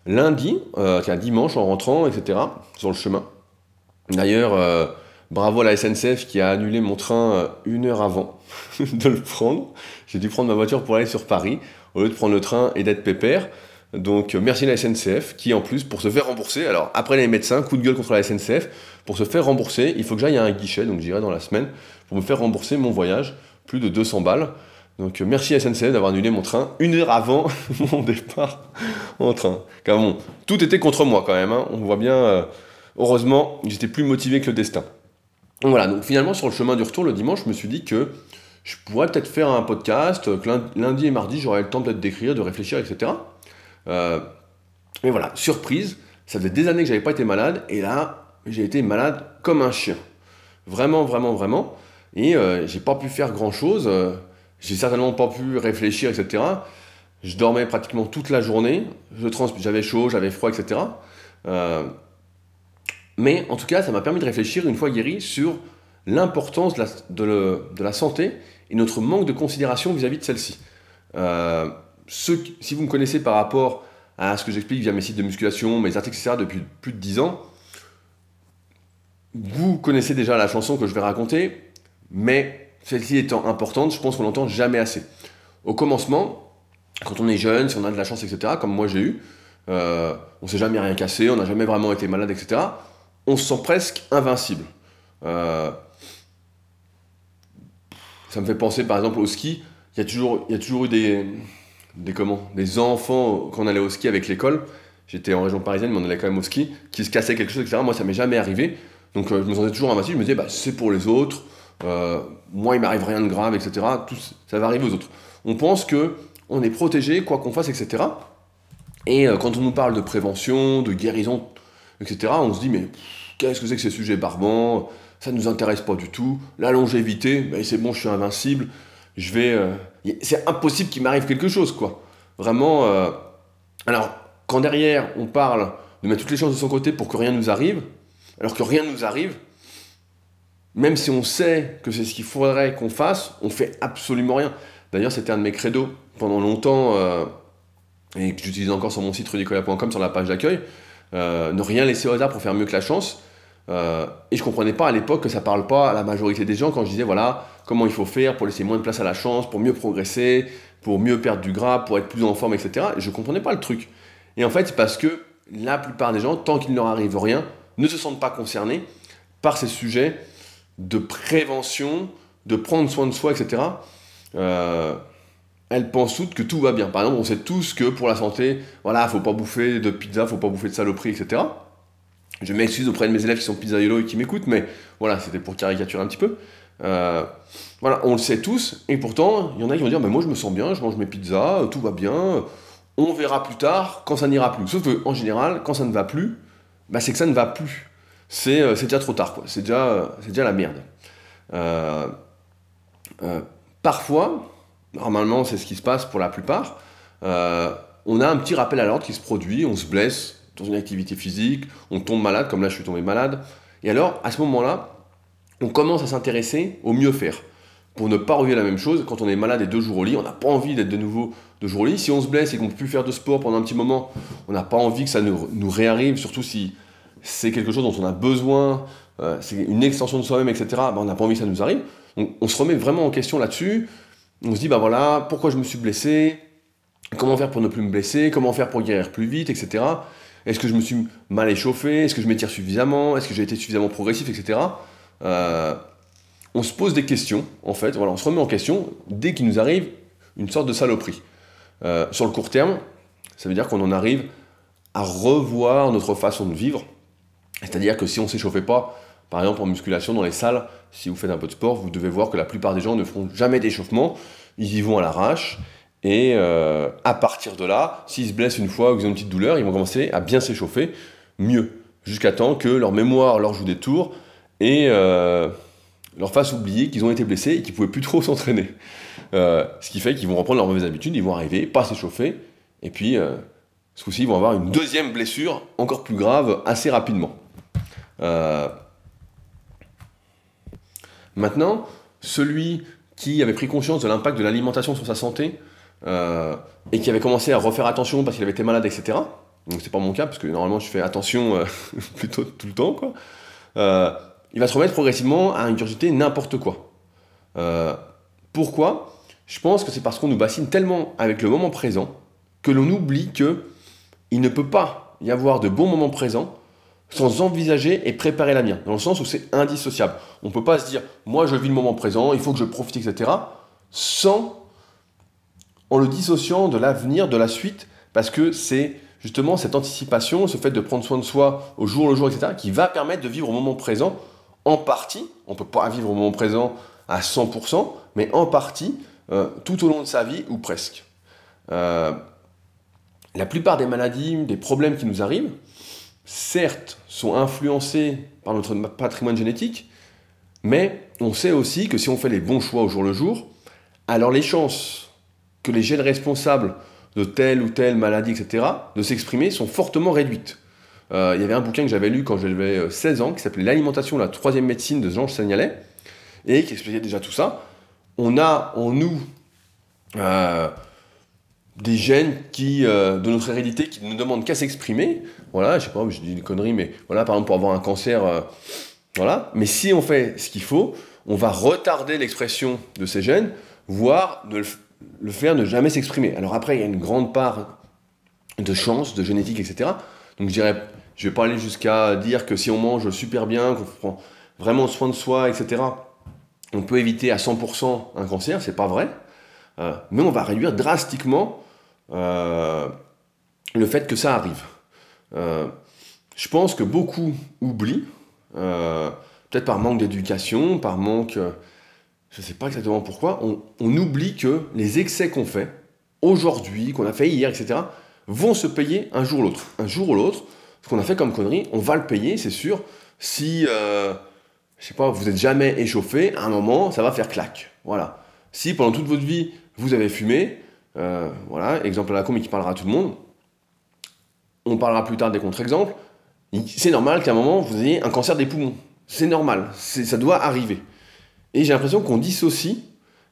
lundi, euh, dimanche, en rentrant, etc., sur le chemin. D'ailleurs, euh, bravo à la SNCF qui a annulé mon train euh, une heure avant de le prendre. J'ai dû prendre ma voiture pour aller sur Paris, au lieu de prendre le train et d'être pépère. Donc merci à la SNCF qui en plus pour se faire rembourser, alors après les médecins, coup de gueule contre la SNCF, pour se faire rembourser, il faut que j'aille à un guichet, donc j'irai dans la semaine, pour me faire rembourser mon voyage, plus de 200 balles. Donc euh, merci à SNCF d'avoir annulé mon train une heure avant mon départ en train. Car bon, tout était contre moi quand même. Hein. On voit bien, euh, heureusement, j'étais plus motivé que le destin. Voilà, donc finalement sur le chemin du retour le dimanche, je me suis dit que je pourrais peut-être faire un podcast, que lundi et mardi j'aurais le temps peut-être d'écrire, de réfléchir, etc. Euh, mais voilà, surprise, ça faisait des années que j'avais pas été malade, et là j'ai été malade comme un chien. Vraiment, vraiment, vraiment. Et j'ai pas pu faire grand chose j'ai certainement pas pu réfléchir, etc. Je dormais pratiquement toute la journée, j'avais chaud, j'avais froid, etc. Mais en tout cas, ça m'a permis de réfléchir, une fois guéri, sur l'importance de, la santé et notre manque de considération vis-à-vis de celle-ci. Euh, si vous me connaissez par rapport à ce que j'explique via mes sites de musculation, mes articles, etc., depuis plus de 10 ans, vous connaissez déjà la chanson que je vais raconter, mais celle-ci étant importante, je pense qu'on n'entend jamais assez. Au commencement, quand on est jeune, si on a de la chance, etc., comme moi j'ai eu, euh, on s'est jamais rien cassé, on n'a jamais vraiment été malade, etc., on se sent presque invincible. Euh, ça me fait penser par exemple au ski, il y a toujours, eu des, comment, des enfants quand on allait au ski avec l'école, j'étais en région parisienne, mais on allait quand même au ski, qui se cassaient quelque chose, etc. Moi, ça m'est jamais arrivé. Donc, euh, je me sentais toujours invincible. Je me disais, bah, c'est pour les autres. Euh, moi il m'arrive rien de grave, etc. Tout, ça va arriver aux autres. On pense que on est protégé, quoi qu'on fasse, etc. Et euh, quand on nous parle de prévention, de guérison, etc., on se dit mais qu'est-ce que c'est que ces sujets barbants? Ça ne nous intéresse pas du tout. La longévité, ben, c'est bon, je suis invincible. Je vais, euh, c'est impossible qu'il m'arrive quelque chose, quoi. Vraiment. Alors quand derrière on parle de mettre toutes les chances de son côté pour que rien ne nous arrive, alors que rien ne nous arrive, même si on sait que c'est ce qu'il faudrait qu'on fasse, on fait absolument rien. D'ailleurs, c'était un de mes credos pendant longtemps, euh, et que j'utilise encore sur mon site rudicola.com sur la page d'accueil. Euh, ne rien laisser au hasard pour faire mieux que la chance. Euh, et je comprenais pas à l'époque que ça parle pas à la majorité des gens quand je disais voilà comment il faut faire pour laisser moins de place à la chance, pour mieux progresser, pour mieux perdre du gras, pour être plus en forme, etc. Et je comprenais pas le truc. Et en fait, c'est parce que la plupart des gens, tant qu'il ne leur arrive rien, ne se sentent pas concernés par ces sujets de prévention, de prendre soin de soi, etc. elles pensent toutes que tout va bien. Par exemple, on sait tous que pour la santé, voilà, faut pas bouffer de pizza, faut pas bouffer de saloperie, etc. Je m'excuse auprès de mes élèves qui sont pizzaiolo et qui m'écoutent, mais voilà, c'était pour caricaturer un petit peu. Euh, voilà, on le sait tous, et pourtant, il y en a qui vont dire, mais moi je me sens bien, je mange mes pizzas, tout va bien, on verra plus tard quand ça n'ira plus. Sauf qu'en général, quand ça ne va plus, bah, c'est que ça ne va plus. C'est euh, déjà trop tard, quoi. C'est déjà, déjà la merde. Euh, parfois, normalement c'est ce qui se passe pour la plupart, on a un petit rappel à l'ordre qui se produit, on se blesse, dans une activité physique, on tombe malade, comme là je suis tombé malade. Et alors, à ce moment-là, on commence à s'intéresser au mieux faire. Pour ne pas revivre la même chose, quand on est malade et deux jours au lit, on n'a pas envie d'être de nouveau deux jours au lit. Si on se blesse et qu'on ne peut plus faire de sport pendant un petit moment, on n'a pas envie que ça nous, réarrive, surtout si c'est quelque chose dont on a besoin, euh, c'est une extension de soi-même, etc. Ben, on n'a pas envie que ça nous arrive. On se remet vraiment en question là-dessus. On se dit, bah voilà, pourquoi je me suis blessé? Comment faire pour ne plus me blesser? Comment faire pour guérir plus vite, etc. Est-ce que je me suis mal échauffé? Est-ce que je m'étire suffisamment? Est-ce que j'ai été suffisamment progressif, etc. Euh, on se pose des questions, en fait. Voilà, on se remet en question dès qu'il nous arrive une sorte de saloperie. Euh, sur le court terme, ça veut dire qu'on en arrive à revoir notre façon de vivre. C'est-à-dire que si on ne s'échauffait pas, par exemple en musculation dans les salles, si vous faites un peu de sport, vous devez voir que la plupart des gens ne feront jamais d'échauffement, ils y vont à l'arrache, et euh, à partir de là, s'ils se blessent une fois ou qu'ils ont une petite douleur, ils vont commencer à bien s'échauffer. Mieux, jusqu'à temps que leur mémoire leur joue des tours et euh, leur fasse oublier qu'ils ont été blessés et qu'ils ne pouvaient plus trop s'entraîner. Euh, ce qui fait qu'ils vont reprendre leurs mauvaises habitudes, ils vont arriver, pas s'échauffer, et puis ce coup-ci, ils vont avoir une deuxième blessure encore plus grave assez rapidement. Maintenant, celui qui avait pris conscience de l'impact de l'alimentation sur sa santé, euh, et qui avait commencé à refaire attention parce qu'il avait été malade, etc. Donc c'est pas mon cas, parce que normalement je fais attention euh, plutôt tout le temps, quoi. Euh, il va se remettre progressivement à ingurgiter n'importe quoi. pourquoi? Je pense que c'est parce qu'on nous bassine tellement avec le moment présent que l'on oublie que il ne peut pas y avoir de bons moments présents sans envisager et préparer l'avenir, dans le sens où c'est indissociable. On ne peut pas se dire, moi je vis le moment présent, il faut que je profite, etc., sans en le dissociant de l'avenir, de la suite, parce que c'est justement cette anticipation, ce fait de prendre soin de soi au jour le jour, etc., qui va permettre de vivre au moment présent en partie. On ne peut pas vivre au moment présent à 100%, mais en partie euh, tout au long de sa vie ou presque. Euh, la plupart des maladies, des problèmes qui nous arrivent, certes, sont influencés par notre patrimoine génétique, mais on sait aussi que si on fait les bons choix au jour le jour, alors les chances que les gènes responsables de telle ou telle maladie, etc., de s'exprimer sont fortement réduites. Euh, il y avait un bouquin que j'avais lu quand j'avais 16 euh, ans qui s'appelait L'alimentation, la troisième médecine de Jean Sagnalet, et qui expliquait déjà tout ça. On a en nous euh, des gènes qui, de notre hérédité qui ne demandent qu'à s'exprimer. Voilà, je sais pas, je dis une connerie, mais voilà, par exemple, pour avoir un cancer, voilà. Mais si on fait ce qu'il faut, on va retarder l'expression de ces gènes, voire ne le faire ne jamais s'exprimer. Alors après, il y a une grande part de chance, de génétique, etc. Donc je dirais, je vais pas aller jusqu'à dire que si on mange super bien, qu'on prend vraiment soin de soi, etc., on peut éviter à 100% un cancer, c'est pas vrai. Euh, mais on va réduire drastiquement euh, le fait que ça arrive. Euh, je pense que beaucoup oublient, peut-être par manque d'éducation, par manque je ne sais pas exactement pourquoi, on, oublie que les excès qu'on fait aujourd'hui, qu'on a fait hier, etc., vont se payer un jour ou l'autre. Un jour ou l'autre, ce qu'on a fait comme connerie, on va le payer, c'est sûr. Si, euh, je sais pas, vous n'êtes jamais échauffé, à un moment, ça va faire claque. Voilà. Si pendant toute votre vie, vous avez fumé, euh, voilà, exemple à la con, qui parlera à tout le monde, on parlera plus tard des contre-exemples, c'est normal qu'à un moment, vous ayez un cancer des poumons. C'est normal, ça doit arriver. Et j'ai l'impression qu'on dissocie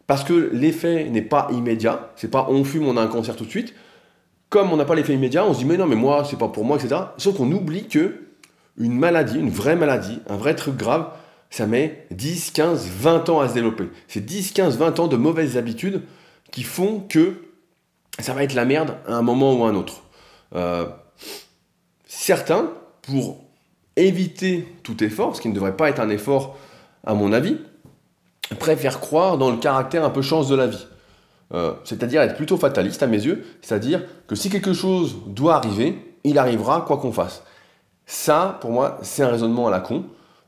parce que l'effet n'est pas immédiat. C'est pas on fume, on a un cancer tout de suite. Comme on n'a pas l'effet immédiat, on se dit mais non, mais moi, c'est pas pour moi, etc. Sauf qu'on oublie que une maladie, une vraie maladie, un vrai truc grave, ça met 10, 15, 20 ans à se développer. C'est 10, 15, 20 ans de mauvaises habitudes qui font que ça va être la merde à un moment ou à un autre. Euh, certains, pour éviter tout effort, ce qui ne devrait pas être un effort à mon avis, préfèrent croire dans le caractère un peu chance de la vie. Euh, c'est-à-dire être plutôt fataliste à mes yeux, c'est-à-dire que si quelque chose doit arriver, il arrivera quoi qu'on fasse. Ça, pour moi, c'est un raisonnement à la con.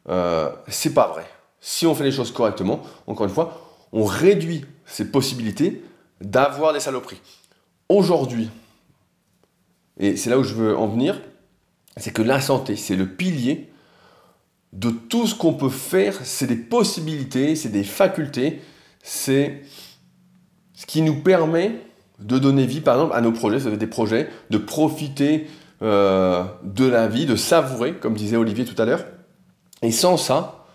Euh, c'est pas vrai. Si on fait les choses correctement, encore une fois, on réduit ses possibilités d'avoir des saloperies. Aujourd'hui, et c'est là où je veux en venir, c'est que la santé, c'est le pilier de tout ce qu'on peut faire, c'est des possibilités, c'est des facultés, c'est ce qui nous permet de donner vie, par exemple, à nos projets, ça veut des projets, de profiter euh, de la vie, de savourer, comme disait Olivier tout à l'heure. Et sans ça,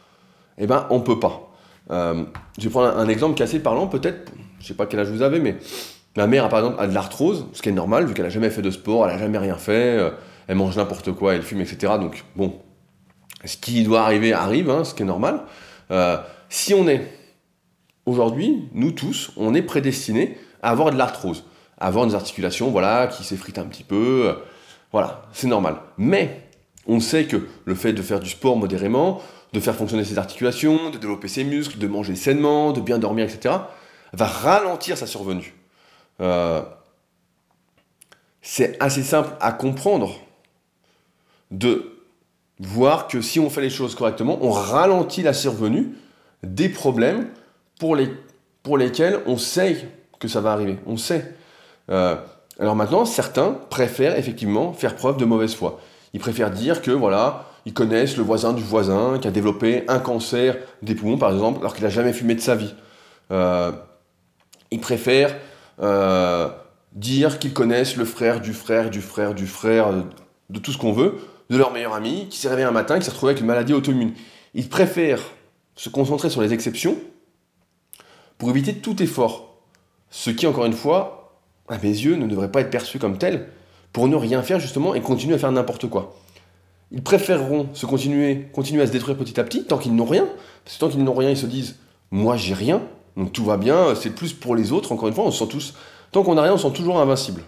eh ben, on ne peut pas. Euh, je vais prendre un, exemple qui est assez parlant, peut-être, je ne sais pas quel âge vous avez, mais ma mère, par exemple, a de l'arthrose, ce qui est normal, vu qu'elle n'a jamais fait de sport, elle n'a jamais rien fait, euh, elle mange n'importe quoi, elle fume, etc. Donc, bon, ce qui doit arriver arrive, hein, ce qui est normal. Euh, si on est, aujourd'hui, nous tous, on est prédestinés à avoir de l'arthrose, à avoir des articulations, voilà, qui s'effritent un petit peu, voilà, c'est normal. Mais, on sait que le fait de faire du sport modérément, de faire fonctionner ses articulations, de développer ses muscles, de manger sainement, de bien dormir, etc., va ralentir sa survenue. Euh, c'est assez simple à comprendre de voir que si on fait les choses correctement, on ralentit la survenue des problèmes pour, les, pour lesquels on sait que ça va arriver. On sait. Euh, alors maintenant, certains préfèrent effectivement faire preuve de mauvaise foi. Ils préfèrent dire que voilà, ils connaissent le voisin du voisin qui a développé un cancer des poumons, par exemple, alors qu'il n'a jamais fumé de sa vie. Euh, ils préfèrent euh, dire qu'ils connaissent le frère du frère du frère du frère euh, de tout ce qu'on veut, de leur meilleur ami, qui s'est réveillé un matin, qui s'est retrouvé avec une maladie auto-immune. Ils préfèrent se concentrer sur les exceptions pour éviter tout effort. Ce qui, encore une fois, à mes yeux, ne devrait pas être perçu comme tel, pour ne rien faire justement et continuer à faire n'importe quoi. Ils préféreront se continuer, continuer à se détruire petit à petit tant qu'ils n'ont rien. Parce que tant qu'ils n'ont rien, ils se disent Moi j'ai rien, donc tout va bien, c'est plus pour les autres. Encore une fois, on se sent tous. Tant qu'on n'a rien, on se sent toujours invincible.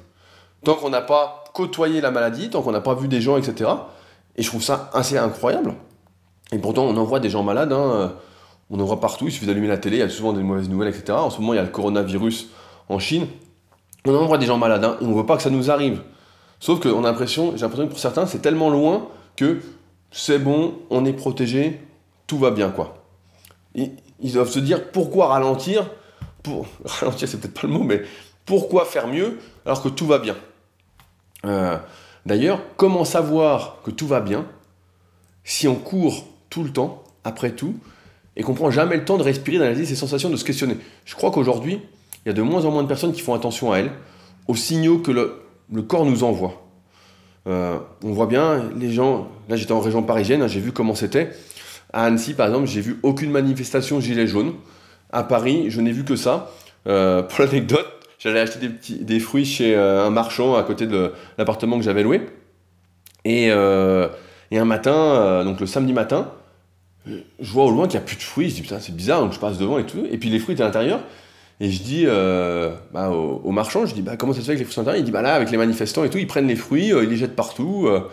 Tant qu'on n'a pas côtoyé la maladie, tant qu'on n'a pas vu des gens, etc. Et je trouve ça assez incroyable. Et pourtant, on en voit des gens malades. Hein. On en voit partout. Il suffit d'allumer la télé, il y a souvent des mauvaises nouvelles, etc. En ce moment, il y a le coronavirus en Chine. On en voit des gens malades. Hein, on ne veut pas que ça nous arrive. Sauf qu'on a l'impression, j'ai l'impression que pour certains, c'est tellement loin que c'est bon, on est protégé, tout va bien, quoi. Ils, doivent se dire pourquoi ralentir, pour ralentir c'est peut-être pas le mot, mais pourquoi faire mieux alors que tout va bien. Euh, d'ailleurs, comment savoir que tout va bien si on court tout le temps, après tout, et qu'on prend jamais le temps de respirer, d'analyser ses sensations, de se questionner? Je crois qu'aujourd'hui, il y a de moins en moins de personnes qui font attention à elles, aux signaux que le corps nous envoie. Euh, on voit bien, les gens, là j'étais en région parisienne, hein, j'ai vu comment c'était. À Annecy, par exemple, j'ai vu aucune manifestation gilet jaune. À Paris, je n'ai vu que ça. Euh, pour l'anecdote, j'allais acheter des, fruits chez euh, un marchand à côté de l'appartement que j'avais loué. Et, un matin, donc le samedi matin, je vois au loin qu'il n'y a plus de fruits. Je dis putain, c'est bizarre, donc je passe devant et tout. Et puis les fruits étaient à l'intérieur. Et je dis euh, bah, au, marchand, je dis bah, comment ça se fait avec les fruits sont Il dit bah là avec les manifestants et tout, ils prennent les fruits, euh, ils les jettent partout, euh,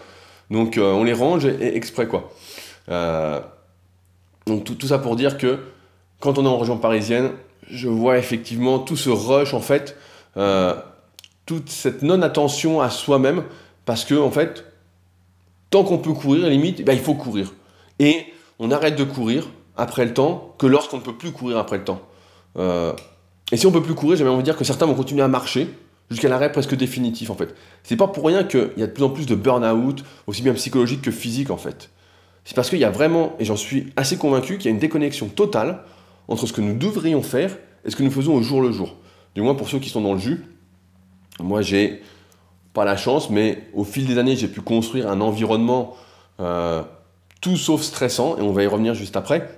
donc on les range exprès quoi. Donc tout, ça pour dire que quand on est en région parisienne, je vois effectivement tout ce rush en fait, toute cette non attention à soi-même, parce que en fait, tant qu'on peut courir, limite, bah, il faut courir. Et on arrête de courir après le temps que lorsqu'on ne peut plus courir après le temps. Et si on peut plus courir, envie de dire que certains vont continuer à marcher jusqu'à l'arrêt presque définitif en fait. C'est pas pour rien qu'il y a de plus en plus de burn-out, aussi bien psychologique que physique en fait. C'est parce qu'il y a vraiment, et j'en suis assez convaincu, qu'il y a une déconnexion totale entre ce que nous devrions faire et ce que nous faisons au jour le jour. Du moins pour ceux qui sont dans le jus. Moi j'ai pas la chance, mais au fil des années j'ai pu construire un environnement euh, tout sauf stressant, et on va y revenir juste après.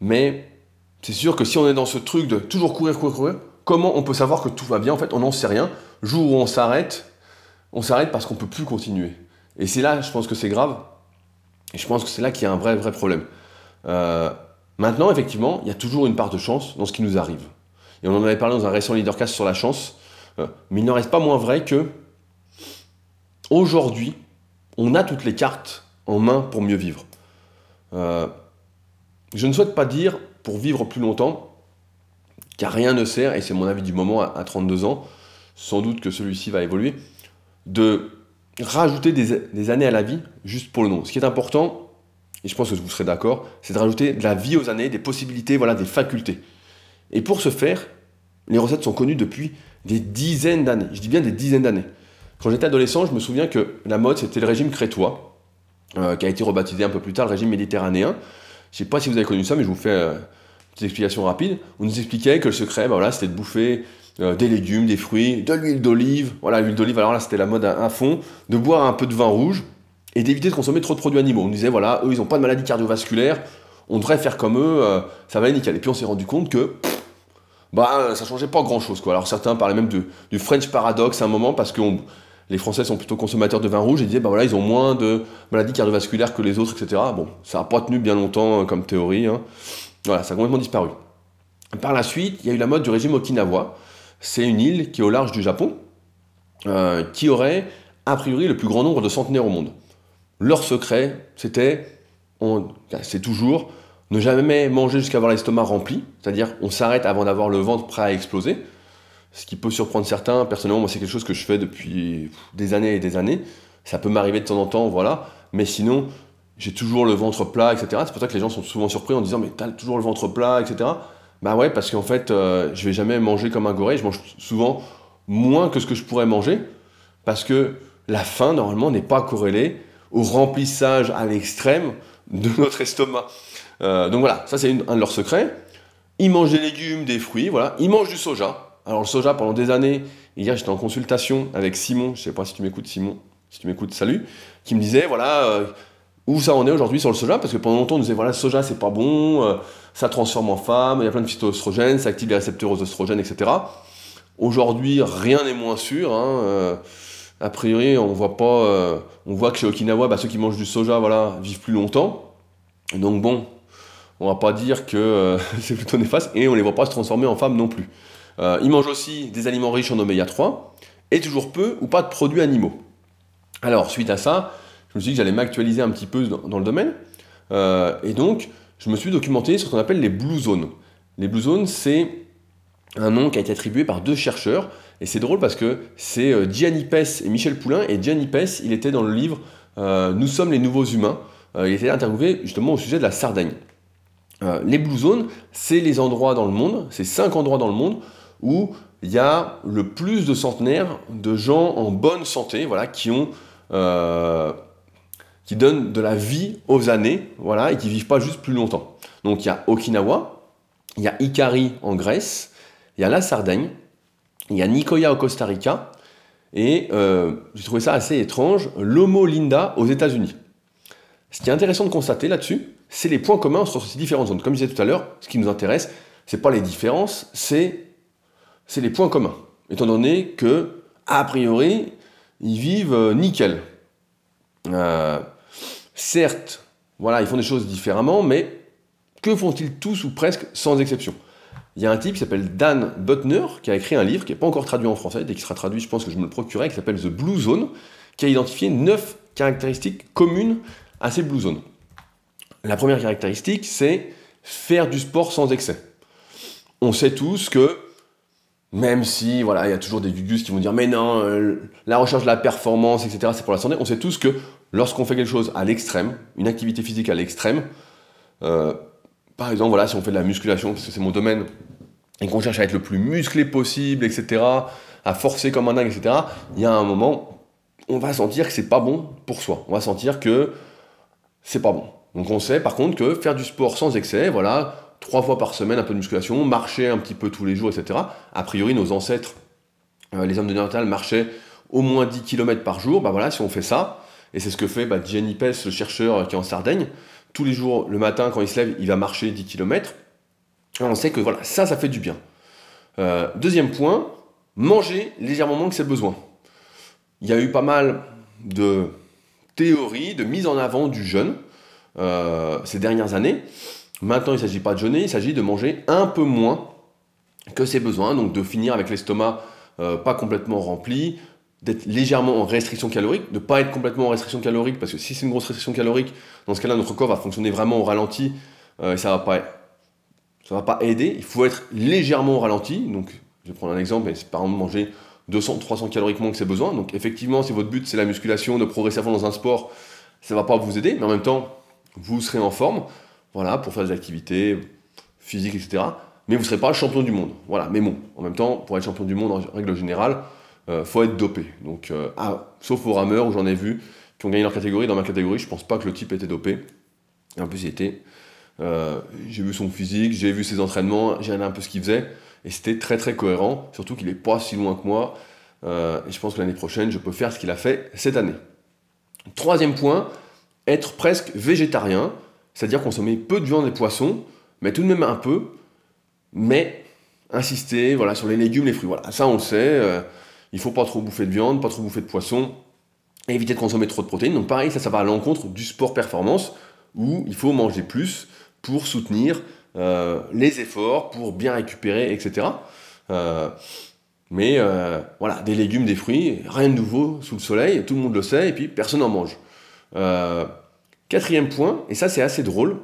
Mais c'est sûr que si on est dans ce truc de toujours courir, courir, courir, comment on peut savoir que tout va bien? En fait, on n'en sait rien. Jour où on s'arrête, on s'arrête parce qu'on ne peut plus continuer. Et c'est là, je pense que c'est grave. Et je pense que c'est là qu'il y a un vrai, vrai problème. Euh, maintenant, effectivement, il y a toujours une part de chance dans ce qui nous arrive. Et on en avait parlé dans un récent leadercast sur la chance. Euh, mais il n'en reste pas moins vrai que aujourd'hui, on a toutes les cartes en main pour mieux vivre. Euh, je ne souhaite pas dire pour vivre plus longtemps, car rien ne sert, et c'est mon avis du moment à 32 ans, sans doute que celui-ci va évoluer, de rajouter des, années à la vie juste pour le nom. Ce qui est important, et je pense que vous serez d'accord, c'est de rajouter de la vie aux années, des possibilités, voilà, des facultés. Et pour ce faire, les recettes sont connues depuis des dizaines d'années. Je dis bien des dizaines d'années. Quand j'étais adolescent, je me souviens que la mode, c'était le régime crétois, euh, qui a été rebaptisé un peu plus tard le régime méditerranéen. Je ne sais pas si vous avez connu ça, mais je vous fais euh, une petite explication rapide. On nous expliquait que le secret, bah voilà, c'était de bouffer euh, des légumes, des fruits, de l'huile d'olive. Voilà, l'huile d'olive, alors là, c'était la mode à, fond. De boire un peu de vin rouge et d'éviter de consommer trop de produits animaux. On disait, voilà, eux, ils n'ont pas de maladie cardiovasculaire, on devrait faire comme eux, euh, ça va aller nickel. Et puis on s'est rendu compte que bah, ça changeait pas grand chose. Quoi. Alors certains parlaient même du French paradoxe à un moment parce que les Français sont plutôt consommateurs de vin rouge et disaient, bah voilà, ils ont moins de maladies cardiovasculaires que les autres, etc. Bon, ça n'a pas tenu bien longtemps euh, comme théorie. Hein. Voilà, ça a complètement disparu. Par la suite, il y a eu la mode du régime Okinawa, c'est une île qui est au large du Japon, euh, qui aurait a priori le plus grand nombre de centenaires au monde. Leur secret, c'était, c'est toujours, ne jamais manger jusqu'à avoir l'estomac rempli, c'est-à-dire on s'arrête avant d'avoir le ventre prêt à exploser, ce qui peut surprendre certains. Personnellement, moi, c'est quelque chose que je fais depuis des années et des années. Ça peut m'arriver de temps en temps, voilà, mais sinon, j'ai toujours le ventre plat, etc. C'est pour ça que les gens sont souvent surpris en disant, mais t'as toujours le ventre plat, etc. Bah ouais, parce qu'en fait, euh, je vais jamais manger comme un gorille, je mange souvent moins que ce que je pourrais manger, parce que la faim, normalement, n'est pas corrélée au remplissage à l'extrême de notre estomac. Euh, donc voilà, ça c'est un de leurs secrets. Ils mangent des légumes, des fruits, voilà. Ils mangent du soja. Alors le soja, pendant des années, hier j'étais en consultation avec Simon, je sais pas si tu m'écoutes Simon, si tu m'écoutes, salut, qui me disait, voilà, euh, où ça en est aujourd'hui sur le soja, parce que pendant longtemps on disait, voilà, le soja c'est pas bon, ça transforme en femme, il y a plein de phytoestrogènes, ça active les récepteurs aux oestrogènes, etc. Aujourd'hui, rien n'est moins sûr. Hein, euh, a priori, on voit pas, euh, on voit que chez Okinawa, bah, ceux qui mangent du soja, voilà, vivent plus longtemps. Donc bon, on va pas dire que euh, c'est plutôt néfaste, et on les voit pas se transformer en femmes non plus. ils mangent aussi des aliments riches en oméga 3, et toujours peu ou pas de produits animaux. Alors, suite à ça, je me suis dit que j'allais m'actualiser un petit peu dans le domaine, et donc, je me suis documenté sur ce qu'on appelle les Blue Zones. Les Blue Zones, c'est un nom qui a été attribué par deux chercheurs, et c'est drôle parce que c'est euh, Gianni Pes et Michel Poulain, et Gianni Pes, il était dans le livre euh, Nous sommes les nouveaux humains, euh, il était interviewé justement au sujet de la Sardaigne. les Blue Zones, c'est les endroits dans le monde, c'est cinq endroits dans le monde où il y a le plus de centenaires de gens en bonne santé, voilà, qui ont qui donnent de la vie aux années, voilà, et qui vivent pas juste plus longtemps. Donc il y a Okinawa, il y a Ikari en Grèce, il y a la Sardaigne, il y a Nicoya au Costa Rica, et euh, j'ai trouvé ça assez étrange, Lomo Linda aux États-Unis. Ce qui est intéressant de constater là-dessus, c'est les points communs sur ces différentes zones. Comme je disais tout à l'heure, ce qui nous intéresse, c'est pas les différences, c'est les points communs. Étant donné que, a priori, ils vivent euh, nickel. Euh, certes, voilà, ils font des choses différemment, mais que font-ils tous ou presque sans exception? Il y a un type qui s'appelle Dan Butner qui a écrit un livre qui n'est pas encore traduit en français, dès qu'il sera traduit, je pense que je me le procurerai, qui s'appelle The Blue Zone, qui a identifié neuf caractéristiques communes à ces Blue Zones. La première caractéristique, c'est faire du sport sans excès. On sait tous que même si, voilà, il y a toujours des gugus qui vont dire, mais non, euh, la recherche de la performance, etc., c'est pour la santé. On sait tous que lorsqu'on fait quelque chose à l'extrême, une activité physique à l'extrême, euh, par exemple, voilà, si on fait de la musculation, parce que c'est mon domaine, et qu'on cherche à être le plus musclé possible, etc., à forcer comme un dingue, etc., il y a un moment, on va sentir que c'est pas bon pour soi. On va sentir que c'est pas bon. Donc on sait par contre que faire du sport sans excès, voilà, trois fois par semaine, un peu de musculation, marcher un petit peu tous les jours, etc. A priori, nos ancêtres, euh, les hommes de Néandertal, marchaient au moins 10 km par jour. Bah voilà, si on fait ça, et c'est ce que fait bah, Gianni Pes, le chercheur qui est en Sardaigne, tous les jours, le matin, quand il se lève, il va marcher 10 km. on sait que voilà, ça, ça fait du bien. Euh, deuxième point, manger légèrement moins que ses besoins. Il y a eu pas mal de théorie de mise en avant du jeûne euh, ces dernières années. Maintenant, il ne s'agit pas de jeûner, il s'agit de manger un peu moins que ses besoins, donc de finir avec l'estomac euh, pas complètement rempli, d'être légèrement en restriction calorique, de ne pas être complètement en restriction calorique, parce que si c'est une grosse restriction calorique, dans ce cas-là, notre corps va fonctionner vraiment au ralenti, euh, et ça va, pas, ça va pas aider. Il faut être légèrement au ralenti, donc je vais prendre un exemple, c'est par exemple manger 200-300 calories moins que ses besoins. Donc effectivement, si votre but c'est la musculation, de progresser à fond dans un sport, ça ne va pas vous aider, mais en même temps, vous serez en forme, voilà, pour faire des activités physiques, etc. Mais vous serez pas champion du monde. Voilà, mais bon, en même temps, pour être champion du monde, en règle générale, faut être dopé. Donc, euh, ah, sauf aux rameurs où j'en ai vu qui ont gagné leur catégorie. Dans ma catégorie, je pense pas que le type était dopé. Et en plus, il était. Euh, j'ai vu son physique, j'ai vu ses entraînements, j'ai regardé un peu ce qu'il faisait. Et c'était très très cohérent, surtout qu'il n'est pas si loin que moi. et je pense que l'année prochaine, je peux faire ce qu'il a fait cette année. Troisième point, être presque végétarien, c'est-à-dire consommer peu de viande et poissons, mais tout de même un peu, mais insister voilà, sur les légumes, les fruits. Voilà, ça on le sait. Il faut pas trop bouffer de viande, pas trop bouffer de poisson, éviter de consommer trop de protéines. Donc pareil, ça, ça va à l'encontre du sport performance, où il faut manger plus pour soutenir euh, les efforts, pour bien récupérer, etc. Euh, mais euh, voilà, des légumes, des fruits, rien de nouveau sous le soleil, tout le monde le sait, et puis personne n'en mange. quatrième point, et ça c'est assez drôle,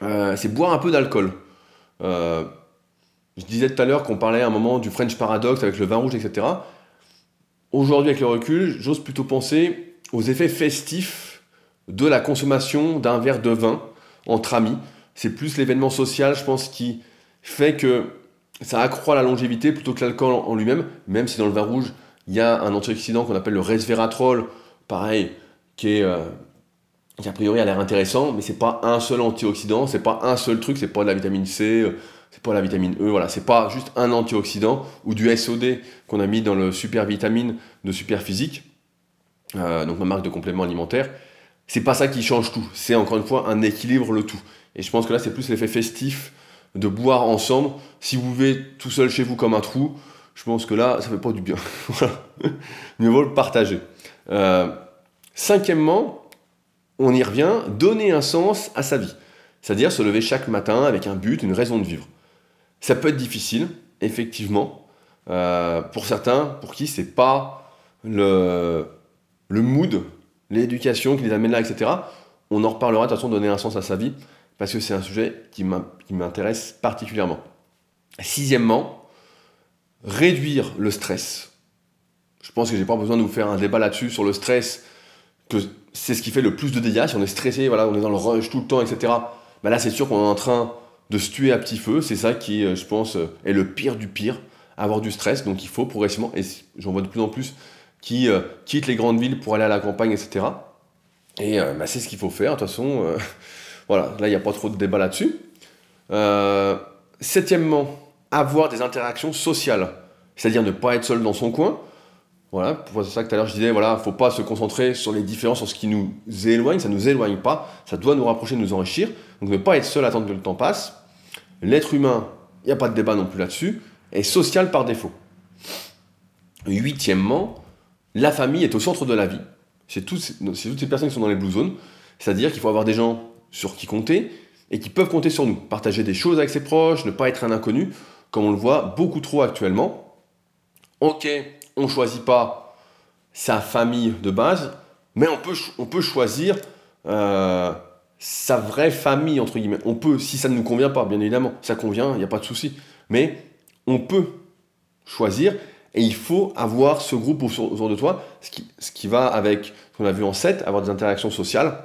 c'est boire un peu d'alcool. je disais tout à l'heure qu'on parlait à un moment du French Paradox avec le vin rouge, etc. Aujourd'hui, avec le recul, j'ose plutôt penser aux effets festifs de la consommation d'un verre de vin entre amis. C'est plus l'événement social, je pense, qui fait que ça accroît la longévité plutôt que l'alcool en lui-même, même si dans le vin rouge, il y a un antioxydant qu'on appelle le resveratrol, pareil, qui est... Euh, qui a priori a l'air intéressant, mais c'est pas un seul antioxydant, c'est pas un seul truc, c'est pas de la vitamine C, c'est pas la vitamine E, voilà, c'est pas juste un antioxydant ou du SOD qu'on a mis dans le super vitamine de super physique, euh, donc ma marque de complément alimentaire. C'est pas ça qui change tout, c'est encore une fois un équilibre le tout. Et je pense que là c'est plus l'effet festif de boire ensemble. Si vous vivez tout seul chez vous comme un trou, je pense que là ça fait pas du bien. Mieux vaut le partager. Euh, cinquièmement, on y revient, donner un sens à sa vie. C'est-à-dire se lever chaque matin avec un but, une raison de vivre. Ça peut être difficile, effectivement. Euh, pour certains, pour qui c'est pas le, le mood, l'éducation qui les amène là, etc. On en reparlera de toute façon, donner un sens à sa vie, parce que c'est un sujet qui m'intéresse particulièrement. Sixièmement, réduire le stress. Je pense que j'ai pas besoin de vous faire un débat là-dessus sur le stress, que c'est ce qui fait le plus de dégâts. Si on est stressé, voilà, on est dans le rush tout le temps, etc. Ben là, c'est sûr qu'on est en train de se tuer à petit feu. C'est ça qui, euh, je pense, euh, est le pire du pire, avoir du stress. Donc il faut progressivement, et j'en vois de plus en plus, qui euh, quittent les grandes villes pour aller à la campagne, etc. Et bah, c'est ce qu'il faut faire. De toute façon, voilà, là, il n'y a pas trop de débat là-dessus. septièmement, avoir des interactions sociales. C'est-à-dire ne pas être seul dans son coin. Voilà, c'est ça que tout à l'heure je disais, voilà, faut pas se concentrer sur les différences, sur ce qui nous éloigne, ça nous éloigne pas, ça doit nous rapprocher, nous enrichir. Donc ne pas être seul attendre que le temps passe. L'être humain, il n'y a pas de débat non plus là-dessus, est social par défaut. Huitièmement, la famille est au centre de la vie. C'est toutes, ces personnes qui sont dans les blue zones, c'est-à-dire qu'il faut avoir des gens sur qui compter et qui peuvent compter sur nous. Partager des choses avec ses proches, ne pas être un inconnu, comme on le voit beaucoup trop actuellement. Ok, on ne choisit pas sa famille de base, mais on peut, choisir euh, sa vraie famille, entre guillemets. On peut, si ça ne nous convient pas, bien évidemment, ça convient, il n'y a pas de souci. Mais on peut choisir et il faut avoir ce groupe autour de toi, ce qui, ce qui va avec ce qu'on a vu en 7, avoir des interactions sociales.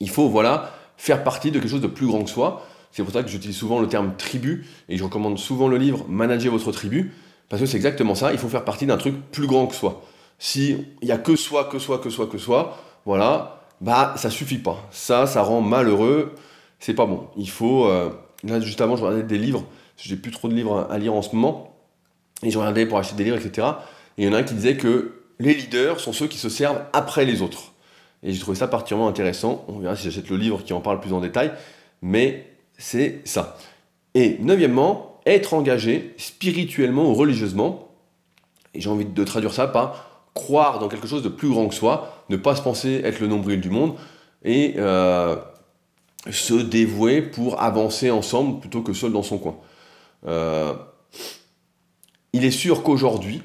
Il faut, voilà, faire partie de quelque chose de plus grand que soi. C'est pour ça que j'utilise souvent le terme tribu et je recommande souvent le livre Manager votre tribu. Parce que c'est exactement ça, il faut faire partie d'un truc plus grand que soi. Si il n'y a que soi, que soi, que soi, que soi, voilà, bah ça suffit pas. Ça, ça rend malheureux, c'est pas bon. Il faut, euh, là juste avant je regardais des livres, j'ai plus trop de livres à lire en ce moment, et je regardais pour acheter des livres, etc. Et il y en a un qui disait que les leaders sont ceux qui se servent après les autres. Et j'ai trouvé ça particulièrement intéressant. On verra si j'achète le livre qui en parle plus en détail, mais c'est ça. Et neuvièmement, être engagé spirituellement ou religieusement. Et j'ai envie de traduire ça par croire dans quelque chose de plus grand que soi, ne pas se penser être le nombril du monde et euh, se dévouer pour avancer ensemble plutôt que seul dans son coin. Euh, il est sûr qu'aujourd'hui,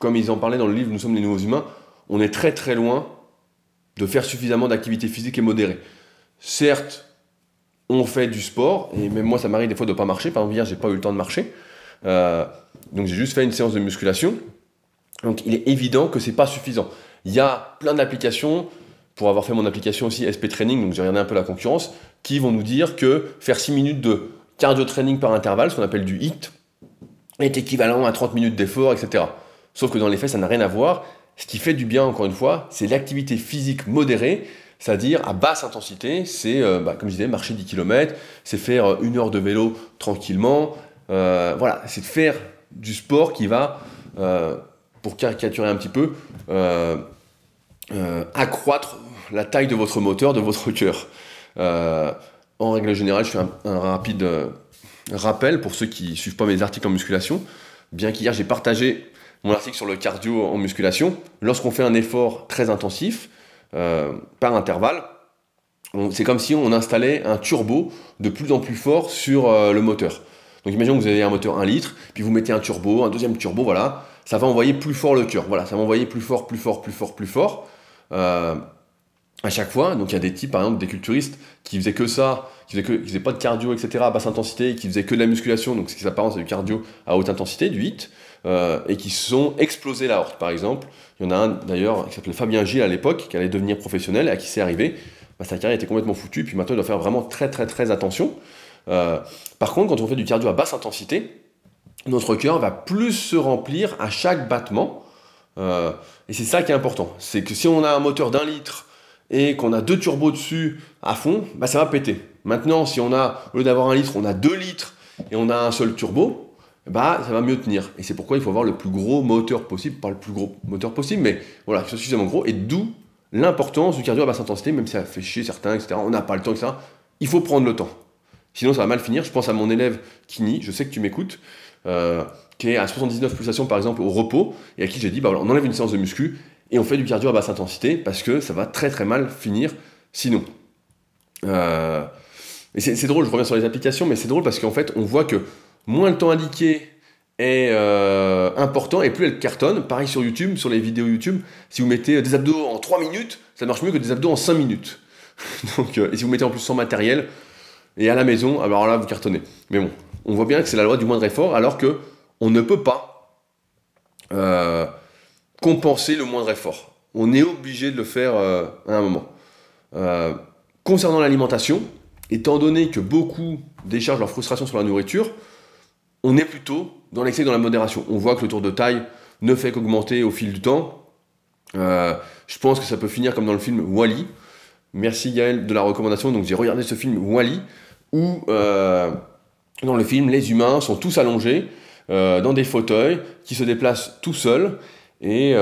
comme ils en parlaient dans le livre Nous sommes les nouveaux humains, on est très très loin de faire suffisamment d'activité physique et modérée. Certes, on fait du sport, et même moi ça m'arrive des fois de ne pas marcher, par exemple hier j'ai pas eu le temps de marcher, euh, donc j'ai juste fait une séance de musculation, donc il est évident que c'est pas suffisant. Il y a plein d'applications, pour avoir fait mon application aussi SP Training, donc j'ai regardé un peu la concurrence, qui vont nous dire que faire 6 minutes de cardio training par intervalle, ce qu'on appelle du HIT, est équivalent à 30 minutes d'effort, etc. Sauf que dans les faits, ça n'a rien à voir. Ce qui fait du bien, encore une fois, c'est l'activité physique modérée, c'est-à-dire à basse intensité. C'est, euh, bah, comme je disais, marcher 10 km, c'est faire euh, une heure de vélo tranquillement. Euh, voilà, c'est de faire du sport qui va, caricaturer un petit peu, accroître la taille de votre moteur, de votre cœur. en règle générale, je fais un, rapide rappel pour ceux qui ne suivent pas mes articles en musculation. Bien qu'hier j'ai partagé mon article sur le cardio en musculation, lorsqu'on fait un effort très intensif, euh, par intervalle, c'est comme si on installait un turbo de plus en plus fort sur euh, le moteur. Donc imaginons que vous avez un moteur 1 litre, puis vous mettez un turbo, un deuxième turbo, voilà, ça va envoyer plus fort le cœur. Voilà, ça va envoyer plus fort, plus fort, plus fort, plus fort. Euh, à chaque fois, donc il y a des types, par exemple, des culturistes qui faisaient que ça, qui faisaient, faisaient pas de cardio, etc., à basse intensité, qui faisaient que de la musculation, donc ce qui s'apparente à du cardio à haute intensité, du HIT, euh, et qui se sont explosés la horte, par exemple. Il y en a un d'ailleurs qui s'appelait Fabien Gilles à l'époque, qui allait devenir professionnel, et à qui c'est arrivé. Bah, sa carrière était complètement foutue, puis maintenant il doit faire vraiment très très très attention. Euh, par contre, quand on fait du cardio à basse intensité, notre cœur va plus se remplir à chaque battement. Euh, et c'est ça qui est important. C'est que si on a un moteur d'un litre et qu'on a deux turbos dessus à fond, bah ça va péter. Maintenant, si on a, au lieu d'avoir un litre, on a deux litres et on a un seul turbo, bah, ça va mieux tenir. Et c'est pourquoi il faut avoir le plus gros moteur possible, pas le plus gros moteur possible, mais voilà, qui soit suffisamment gros, et d'où l'importance du cardio à basse intensité, même si ça fait chier certains, etc. On n'a pas le temps, etc. Il faut prendre le temps. Sinon, ça va mal finir. Je pense à mon élève Kini, je sais que tu m'écoutes, euh, qui est à 79 pulsations par exemple au repos, et à qui j'ai dit, bah, on enlève une séance de muscu et on fait du cardio à basse intensité parce que ça va très très mal finir sinon. Euh, et c'est drôle, je reviens sur les applications, mais c'est drôle parce qu'en fait, on voit que moins le temps indiqué est euh, important et plus elle cartonne. Pareil sur YouTube, sur les vidéos YouTube, si vous mettez des abdos en 3 minutes, ça marche mieux que des abdos en 5 minutes. Donc, et si vous mettez en plus sans matériel et à la maison, alors là vous cartonnez. Mais bon, on voit bien que c'est la loi du moindre effort alors que on ne peut pas euh, compenser le moindre effort. On est obligé de le faire à un moment. concernant l'alimentation, étant donné que beaucoup déchargent leur frustration sur la nourriture, on est plutôt dans l'excès dans la modération. On voit que le tour de taille ne fait qu'augmenter au fil du temps. Euh, je pense que ça peut finir comme dans le film Wally. Merci Gaël de la recommandation. Donc j'ai regardé ce film Wally où euh, dans le film les humains sont tous allongés euh, dans des fauteuils qui se déplacent tout seuls et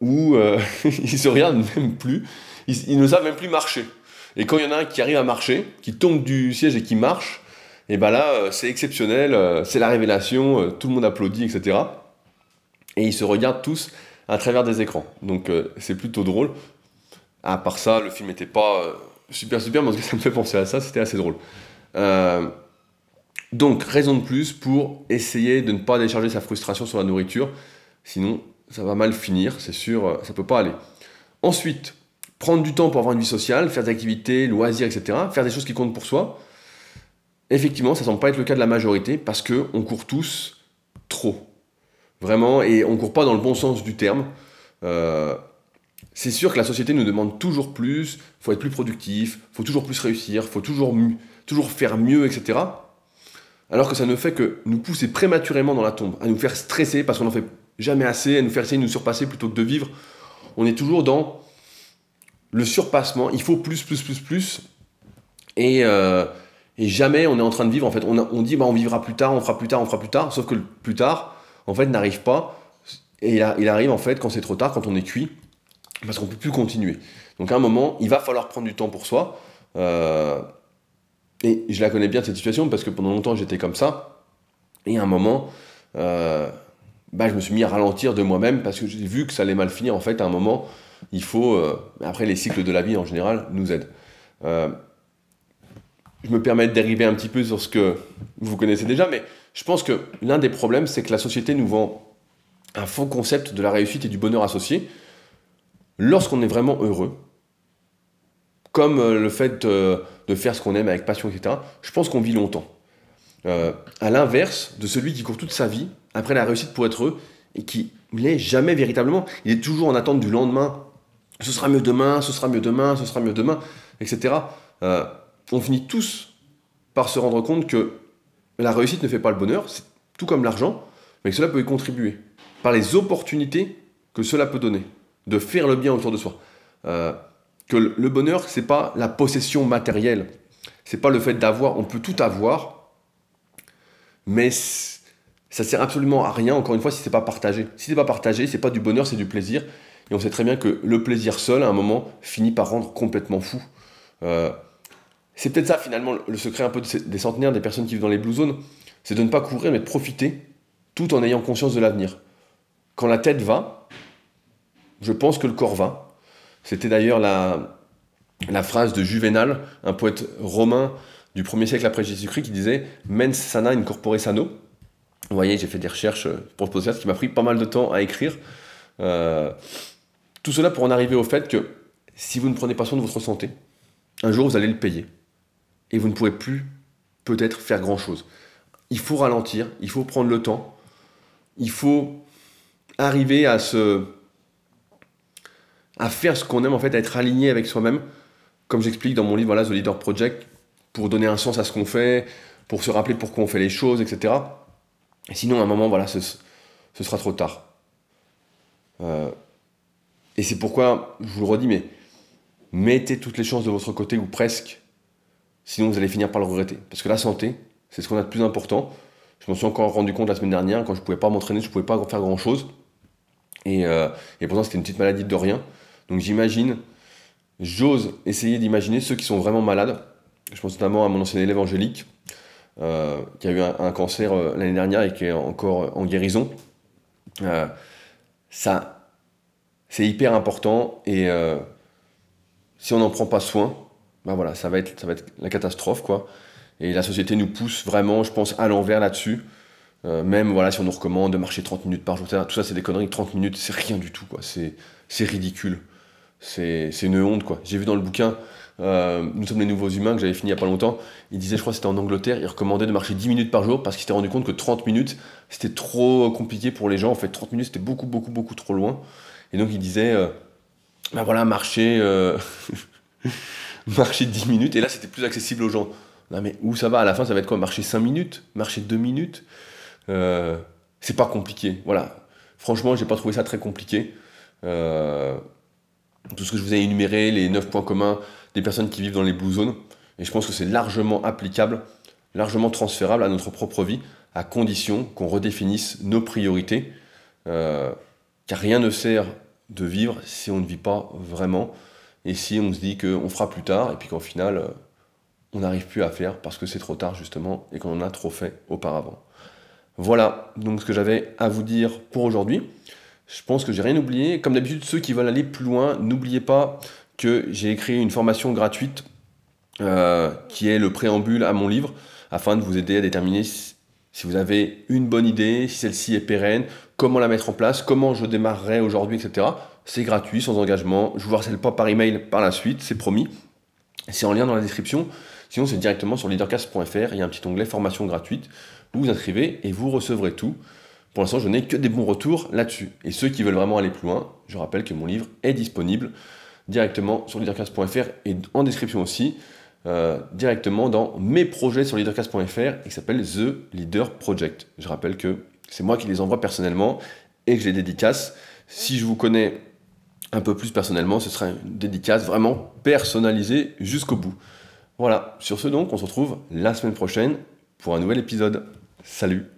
où ils se regardent même plus. ils ne savent même plus marcher. Et quand il y en a un qui arrive à marcher, qui tombe du siège et qui marche, et ben là, euh, c'est exceptionnel, euh, c'est la révélation, euh, tout le monde applaudit, etc. Et ils se regardent tous à travers des écrans. Donc c'est plutôt drôle. À part ça, le film n'était pas super super, mais ça me fait penser à ça, c'était assez drôle. Donc, raison de plus pour essayer de ne pas décharger sa frustration sur la nourriture, sinon ça va mal finir, c'est sûr, ça peut pas aller. Ensuite, prendre du temps pour avoir une vie sociale, faire des activités, loisirs, etc., faire des choses qui comptent pour soi, effectivement, ça semble pas être le cas de la majorité parce que on court tous trop. Vraiment, et on court pas dans le bon sens du terme. Euh, c'est sûr que la société nous demande toujours plus, faut être plus productif, faut toujours plus réussir, faut toujours, toujours faire mieux, etc. Alors que ça ne fait que nous pousser prématurément dans la tombe, à nous faire stresser parce qu'on n'en fait jamais assez, à nous faire essayer de nous surpasser plutôt que de vivre. On est toujours dans le surpassement, il faut plus, plus, plus, plus. Et, euh, et jamais on est en train de vivre, en fait. On, dit, bah, on vivra plus tard, on fera plus tard, on fera plus tard. Sauf que le plus tard, en fait, n'arrive pas. Et il, arrive, en fait, quand c'est trop tard, quand on est cuit, parce qu'on ne peut plus continuer. Donc, à un moment, il va falloir prendre du temps pour soi. Euh, et je la connais bien, cette situation, parce que pendant longtemps, j'étais comme ça. Et à un moment, euh, bah, je me suis mis à ralentir de moi-même parce que j'ai vu que ça allait mal finir. En fait, à un moment, il faut. Euh, après, les cycles de la vie en général nous aident. Euh, je me permets de dériver un petit peu sur ce que vous connaissez déjà, mais je pense que l'un des problèmes, c'est que la société nous vend un faux concept de la réussite et du bonheur associé lorsqu'on est vraiment heureux, comme le fait de faire ce qu'on aime avec passion, etc. Je pense qu'on vit longtemps. à l'inverse de celui qui court toute sa vie après la réussite pour être heureux et qui n'est jamais véritablement. Il est toujours en attente du lendemain. Ce sera mieux demain, ce sera mieux demain, ce sera mieux demain, etc. Euh, on finit tous par se rendre compte que la réussite ne fait pas le bonheur, c'est tout comme l'argent, mais que cela peut y contribuer par les opportunités que cela peut donner, de faire le bien autour de soi. Euh, que le bonheur, c'est pas la possession matérielle, c'est pas le fait d'avoir, on peut tout avoir, mais ça sert absolument à rien, encore une fois, si c'est pas partagé. Si c'est pas partagé, c'est pas du bonheur, c'est du plaisir. Et on sait très bien que le plaisir seul, à un moment, finit par rendre complètement fou. Euh, c'est peut-être ça, finalement, le secret un peu des centenaires, des personnes qui vivent dans les blue zones, c'est de ne pas courir, mais de profiter, tout en ayant conscience de l'avenir. Quand la tête va, je pense que le corps va. C'était d'ailleurs la, phrase de Juvénal, un poète romain du 1er siècle après Jésus-Christ, qui disait Mens sana in corpore sano vous voyez, j'ai fait des recherches pour ce qui m'a pris pas mal de temps à écrire. Euh, tout cela pour en arriver au fait que si vous ne prenez pas soin de votre santé, un jour vous allez le payer. Et vous ne pourrez plus peut-être faire grand-chose. Il faut ralentir, il faut prendre le temps, il faut arriver à se à faire ce qu'on aime en fait, à être aligné avec soi-même, comme j'explique dans mon livre voilà, The Leader Project, pour donner un sens à ce qu'on fait, pour se rappeler pourquoi on fait les choses, etc. Sinon, à un moment, voilà, ce, sera trop tard. Euh, et c'est pourquoi, je vous le redis, mais mettez toutes les chances de votre côté, ou presque, sinon vous allez finir par le regretter. Parce que la santé, c'est ce qu'on a de plus important. Je m'en suis encore rendu compte la semaine dernière, quand je ne pouvais pas m'entraîner, je ne pouvais pas faire grand-chose. Et, euh, et pourtant, c'était une petite maladie de rien. Donc j'imagine, j'ose essayer d'imaginer ceux qui sont vraiment malades. Je pense notamment à mon ancien élève Angélique, euh, qui a eu un, cancer euh, l'année dernière et qui est encore en guérison. Euh, ça, c'est hyper important et si on n'en prend pas soin, ben voilà, ça va être, ça va être la catastrophe quoi. Et la société nous pousse vraiment, je pense, à l'envers là-dessus. même voilà, si on nous recommande de marcher 30 minutes par jour, tout ça c'est des conneries. 30 minutes, c'est rien du tout quoi. C'est ridicule. C'est une honte quoi. J'ai vu dans le bouquin euh, nous sommes les nouveaux humains que j'avais fini il n'y a pas longtemps. Il disait, je crois que c'était en Angleterre, il recommandait de marcher 10 minutes par jour parce qu'il s'était rendu compte que 30 minutes, c'était trop compliqué pour les gens. En fait, 30 minutes, c'était beaucoup, beaucoup, beaucoup trop loin. Et donc, il disait, ben voilà, marcher, euh, marcher 10 minutes. Et là, c'était plus accessible aux gens. Non, mais où ça va? À la fin, ça va être quoi? Marcher 5 minutes? Marcher 2 minutes? C'est pas compliqué. Voilà. Franchement, j'ai pas trouvé ça très compliqué. Tout ce que je vous ai énuméré, les 9 points communs, des personnes qui vivent dans les blue zones. Et je pense que c'est largement applicable, largement transférable à notre propre vie, à condition qu'on redéfinisse nos priorités. Euh, car rien ne sert de vivre si on ne vit pas vraiment, et si on se dit qu'on fera plus tard, et puis qu'en final, euh, on n'arrive plus à faire parce que c'est trop tard justement, et qu'on en a trop fait auparavant. Voilà donc ce que j'avais à vous dire pour aujourd'hui. Je pense que j'ai rien oublié. Comme d'habitude, ceux qui veulent aller plus loin, n'oubliez pas que j'ai écrit une formation gratuite euh, qui est le préambule à mon livre afin de vous aider à déterminer si, vous avez une bonne idée, si celle-ci est pérenne, comment la mettre en place, comment je démarrerai aujourd'hui, etc. C'est gratuit, sans engagement. Je vous harcèle pas par email par la suite, c'est promis. C'est en lien dans la description. Sinon, c'est directement sur leadercast.fr. Il y a un petit onglet formation gratuite. Vous vous inscrivez et vous recevrez tout. Pour l'instant, je n'ai que des bons retours là-dessus. Et ceux qui veulent vraiment aller plus loin, je rappelle que mon livre est disponible directement sur leadercast.fr et en description aussi, euh, directement dans mes projets sur leadercast.fr et qui s'appelle The Leader Project. Je rappelle que c'est moi qui les envoie personnellement et que je les dédicace. Si je vous connais un peu plus personnellement, ce sera une dédicace vraiment personnalisée jusqu'au bout. Voilà, sur ce donc, on se retrouve la semaine prochaine pour un nouvel épisode. Salut